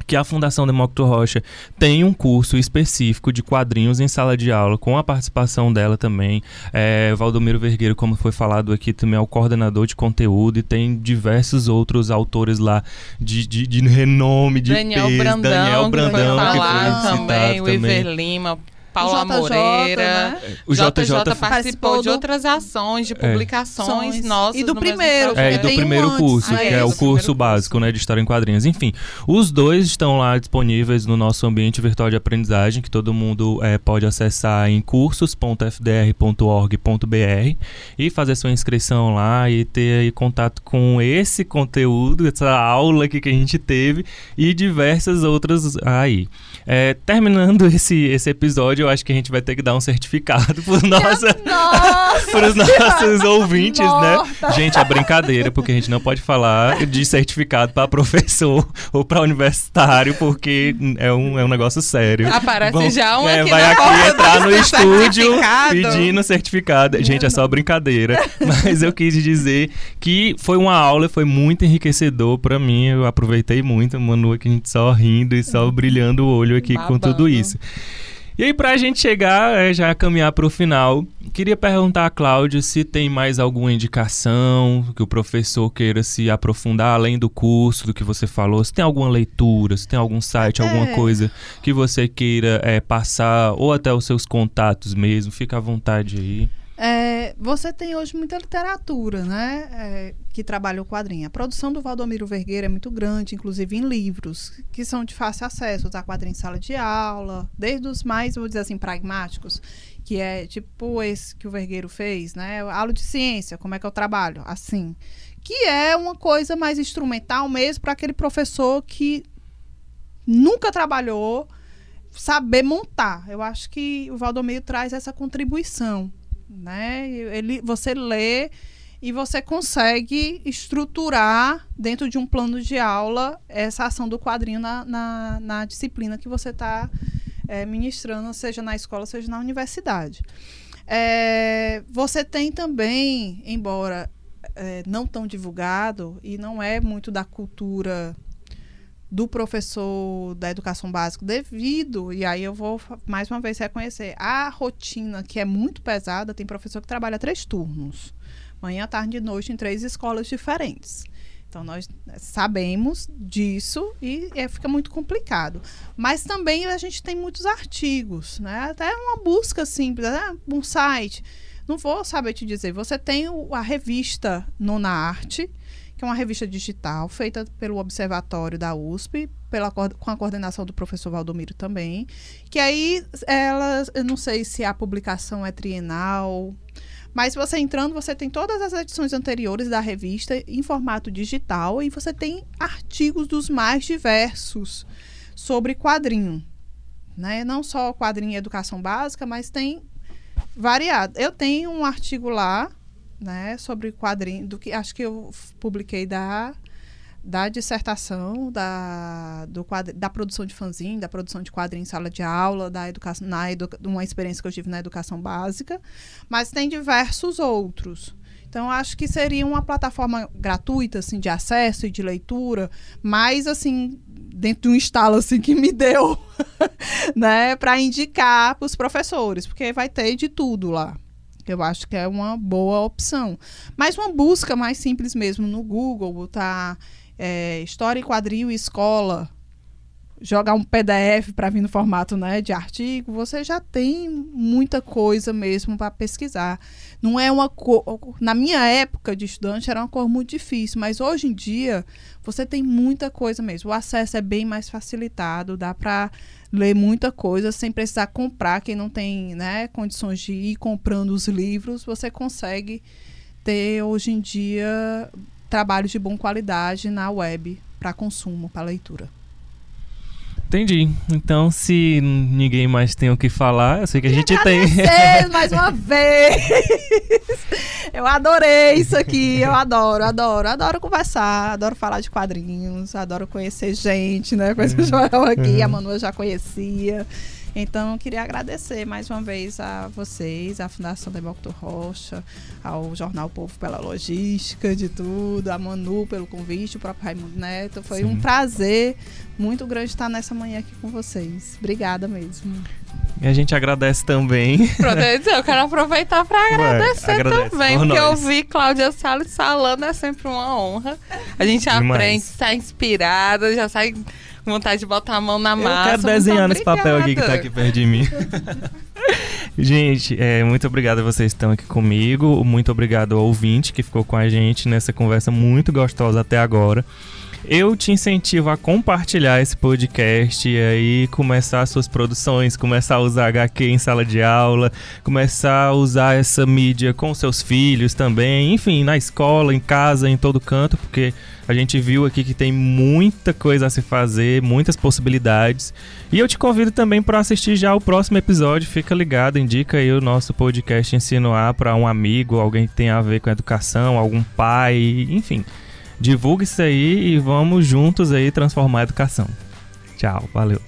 S1: que a Fundação Demócrito Rocha tem um curso específico de quadrinhos em sala de aula, com a participação dela também. É, Valdomiro Vergueiro, como foi falado aqui, também é o coordenador de conteúdo e tem diversos outros autores lá de, de, de renome, de
S3: Daniel
S1: peso.
S3: Brandão,
S1: Daniel
S3: Brandão, que foi, que foi também, o Iver Lima, Paula JJ, Moreira. Né? O JJ, JJ participou de outras ações, de é. publicações é. nossas.
S2: E do primeiro.
S1: É, e do primeiro um curso, que é, é o curso básico, curso. né, de História em Quadrinhos. Enfim, os dois estão lá disponíveis no nosso ambiente virtual de aprendizagem, que todo mundo é, pode acessar em cursos.fdr.org.br e fazer sua inscrição lá e ter aí contato com esse conteúdo, essa aula aqui que a gente teve e diversas outras aí. É, terminando esse, esse episódio, eu acho que a gente vai ter que dar um certificado para nossa, os nossos ouvintes, né? Nossa. né? Gente, é brincadeira, porque a gente não pode falar de certificado para professor ou para universitário, porque é um, é um negócio sério.
S3: Aparece Bom, já um
S1: é,
S3: aqui
S1: Vai aqui entrar no estúdio pedindo certificado. Gente, é só brincadeira. Mas eu quis dizer que foi uma aula, foi muito enriquecedor para mim. Eu aproveitei muito, Manu aqui a gente só rindo e só brilhando o olho aqui Babando. com tudo isso. E aí, para a gente chegar, é, já caminhar para o final, queria perguntar a Cláudia se tem mais alguma indicação que o professor queira se aprofundar além do curso, do que você falou. Se tem alguma leitura, se tem algum site, é. alguma coisa que você queira é, passar, ou até os seus contatos mesmo, fica à vontade aí.
S2: É, você tem hoje muita literatura, né? É, que trabalha o quadrinho. A produção do Valdomiro Vergueira é muito grande, inclusive em livros, que são de fácil acesso, usar quadrinho em sala de aula, desde os mais, vou dizer assim, pragmáticos, que é tipo esse que o Vergueiro fez, né? Aula de ciência, como é que eu trabalho? Assim. Que é uma coisa mais instrumental mesmo para aquele professor que nunca trabalhou saber montar. Eu acho que o Valdomiro traz essa contribuição né? Ele, você lê e você consegue estruturar dentro de um plano de aula essa ação do quadrinho na, na, na disciplina que você está é, ministrando, seja na escola, seja na universidade. É, você tem também, embora é, não tão divulgado e não é muito da cultura do professor da educação básica devido, e aí eu vou mais uma vez reconhecer, a rotina que é muito pesada, tem professor que trabalha três turnos, manhã, tarde e noite em três escolas diferentes. Então, nós sabemos disso e é, fica muito complicado. Mas também a gente tem muitos artigos, né? Até uma busca simples, né? um site. Não vou saber te dizer. Você tem a revista Nona Arte, que é uma revista digital feita pelo Observatório da USP, pela, com a coordenação do professor Valdomiro também. Que aí, elas, eu não sei se a publicação é trienal, mas você entrando, você tem todas as edições anteriores da revista em formato digital e você tem artigos dos mais diversos sobre quadrinho. Né? Não só quadrinho e educação básica, mas tem variado. Eu tenho um artigo lá né, sobre quadrinho, do que acho que eu publiquei da da dissertação, da, do da produção de fanzine, da produção de quadrinho em sala de aula, da educação, na edu, uma experiência que eu tive na educação básica, mas tem diversos outros. Então, acho que seria uma plataforma gratuita, assim, de acesso e de leitura, mas, assim, dentro de um estalo, assim, que me deu, né, para indicar para os professores, porque vai ter de tudo lá. Eu acho que é uma boa opção. Mas uma busca mais simples mesmo no Google, botar é, História e Quadril Escola, jogar um PDF para vir no formato né, de artigo, você já tem muita coisa mesmo para pesquisar. Não é uma. Na minha época de estudante era uma cor muito difícil, mas hoje em dia você tem muita coisa mesmo. O acesso é bem mais facilitado, dá para ler muita coisa sem precisar comprar. Quem não tem né, condições de ir comprando os livros, você consegue ter hoje em dia trabalhos de boa qualidade na web para consumo, para leitura.
S1: Entendi. Então, se ninguém mais tem o que falar, eu sei que a gente tem.
S2: mais uma vez! Eu adorei isso aqui, eu adoro, adoro, adoro conversar, adoro falar de quadrinhos, adoro conhecer gente, né? Conhecer o Joel aqui, a Manu eu já conhecia. Então, eu queria agradecer mais uma vez a vocês, à Fundação Demócrito Rocha, ao Jornal Povo pela logística de tudo, a Manu pelo convite, o próprio Raimundo Neto. Foi Sim. um prazer muito grande estar nessa manhã aqui com vocês. Obrigada mesmo.
S1: E a gente agradece também.
S3: Eu quero aproveitar para agradecer Ué, também, porque nós. ouvir Cláudia Salles falando é sempre uma honra. A gente Demais. aprende, está inspirada, já sai vontade de botar a mão na massa.
S1: Eu quero desenhar nesse papel aqui que está aqui perto de mim. gente, é, muito obrigado a vocês que estão aqui comigo. Muito obrigado ao ouvinte que ficou com a gente nessa conversa muito gostosa até agora eu te incentivo a compartilhar esse podcast e aí começar suas produções, começar a usar HQ em sala de aula, começar a usar essa mídia com seus filhos também, enfim, na escola, em casa, em todo canto, porque a gente viu aqui que tem muita coisa a se fazer, muitas possibilidades. E eu te convido também para assistir já o próximo episódio. Fica ligado, indica aí o nosso podcast Ensino A para um amigo, alguém que tenha a ver com educação, algum pai, enfim divulgue isso aí e vamos juntos aí transformar a educação. Tchau, valeu.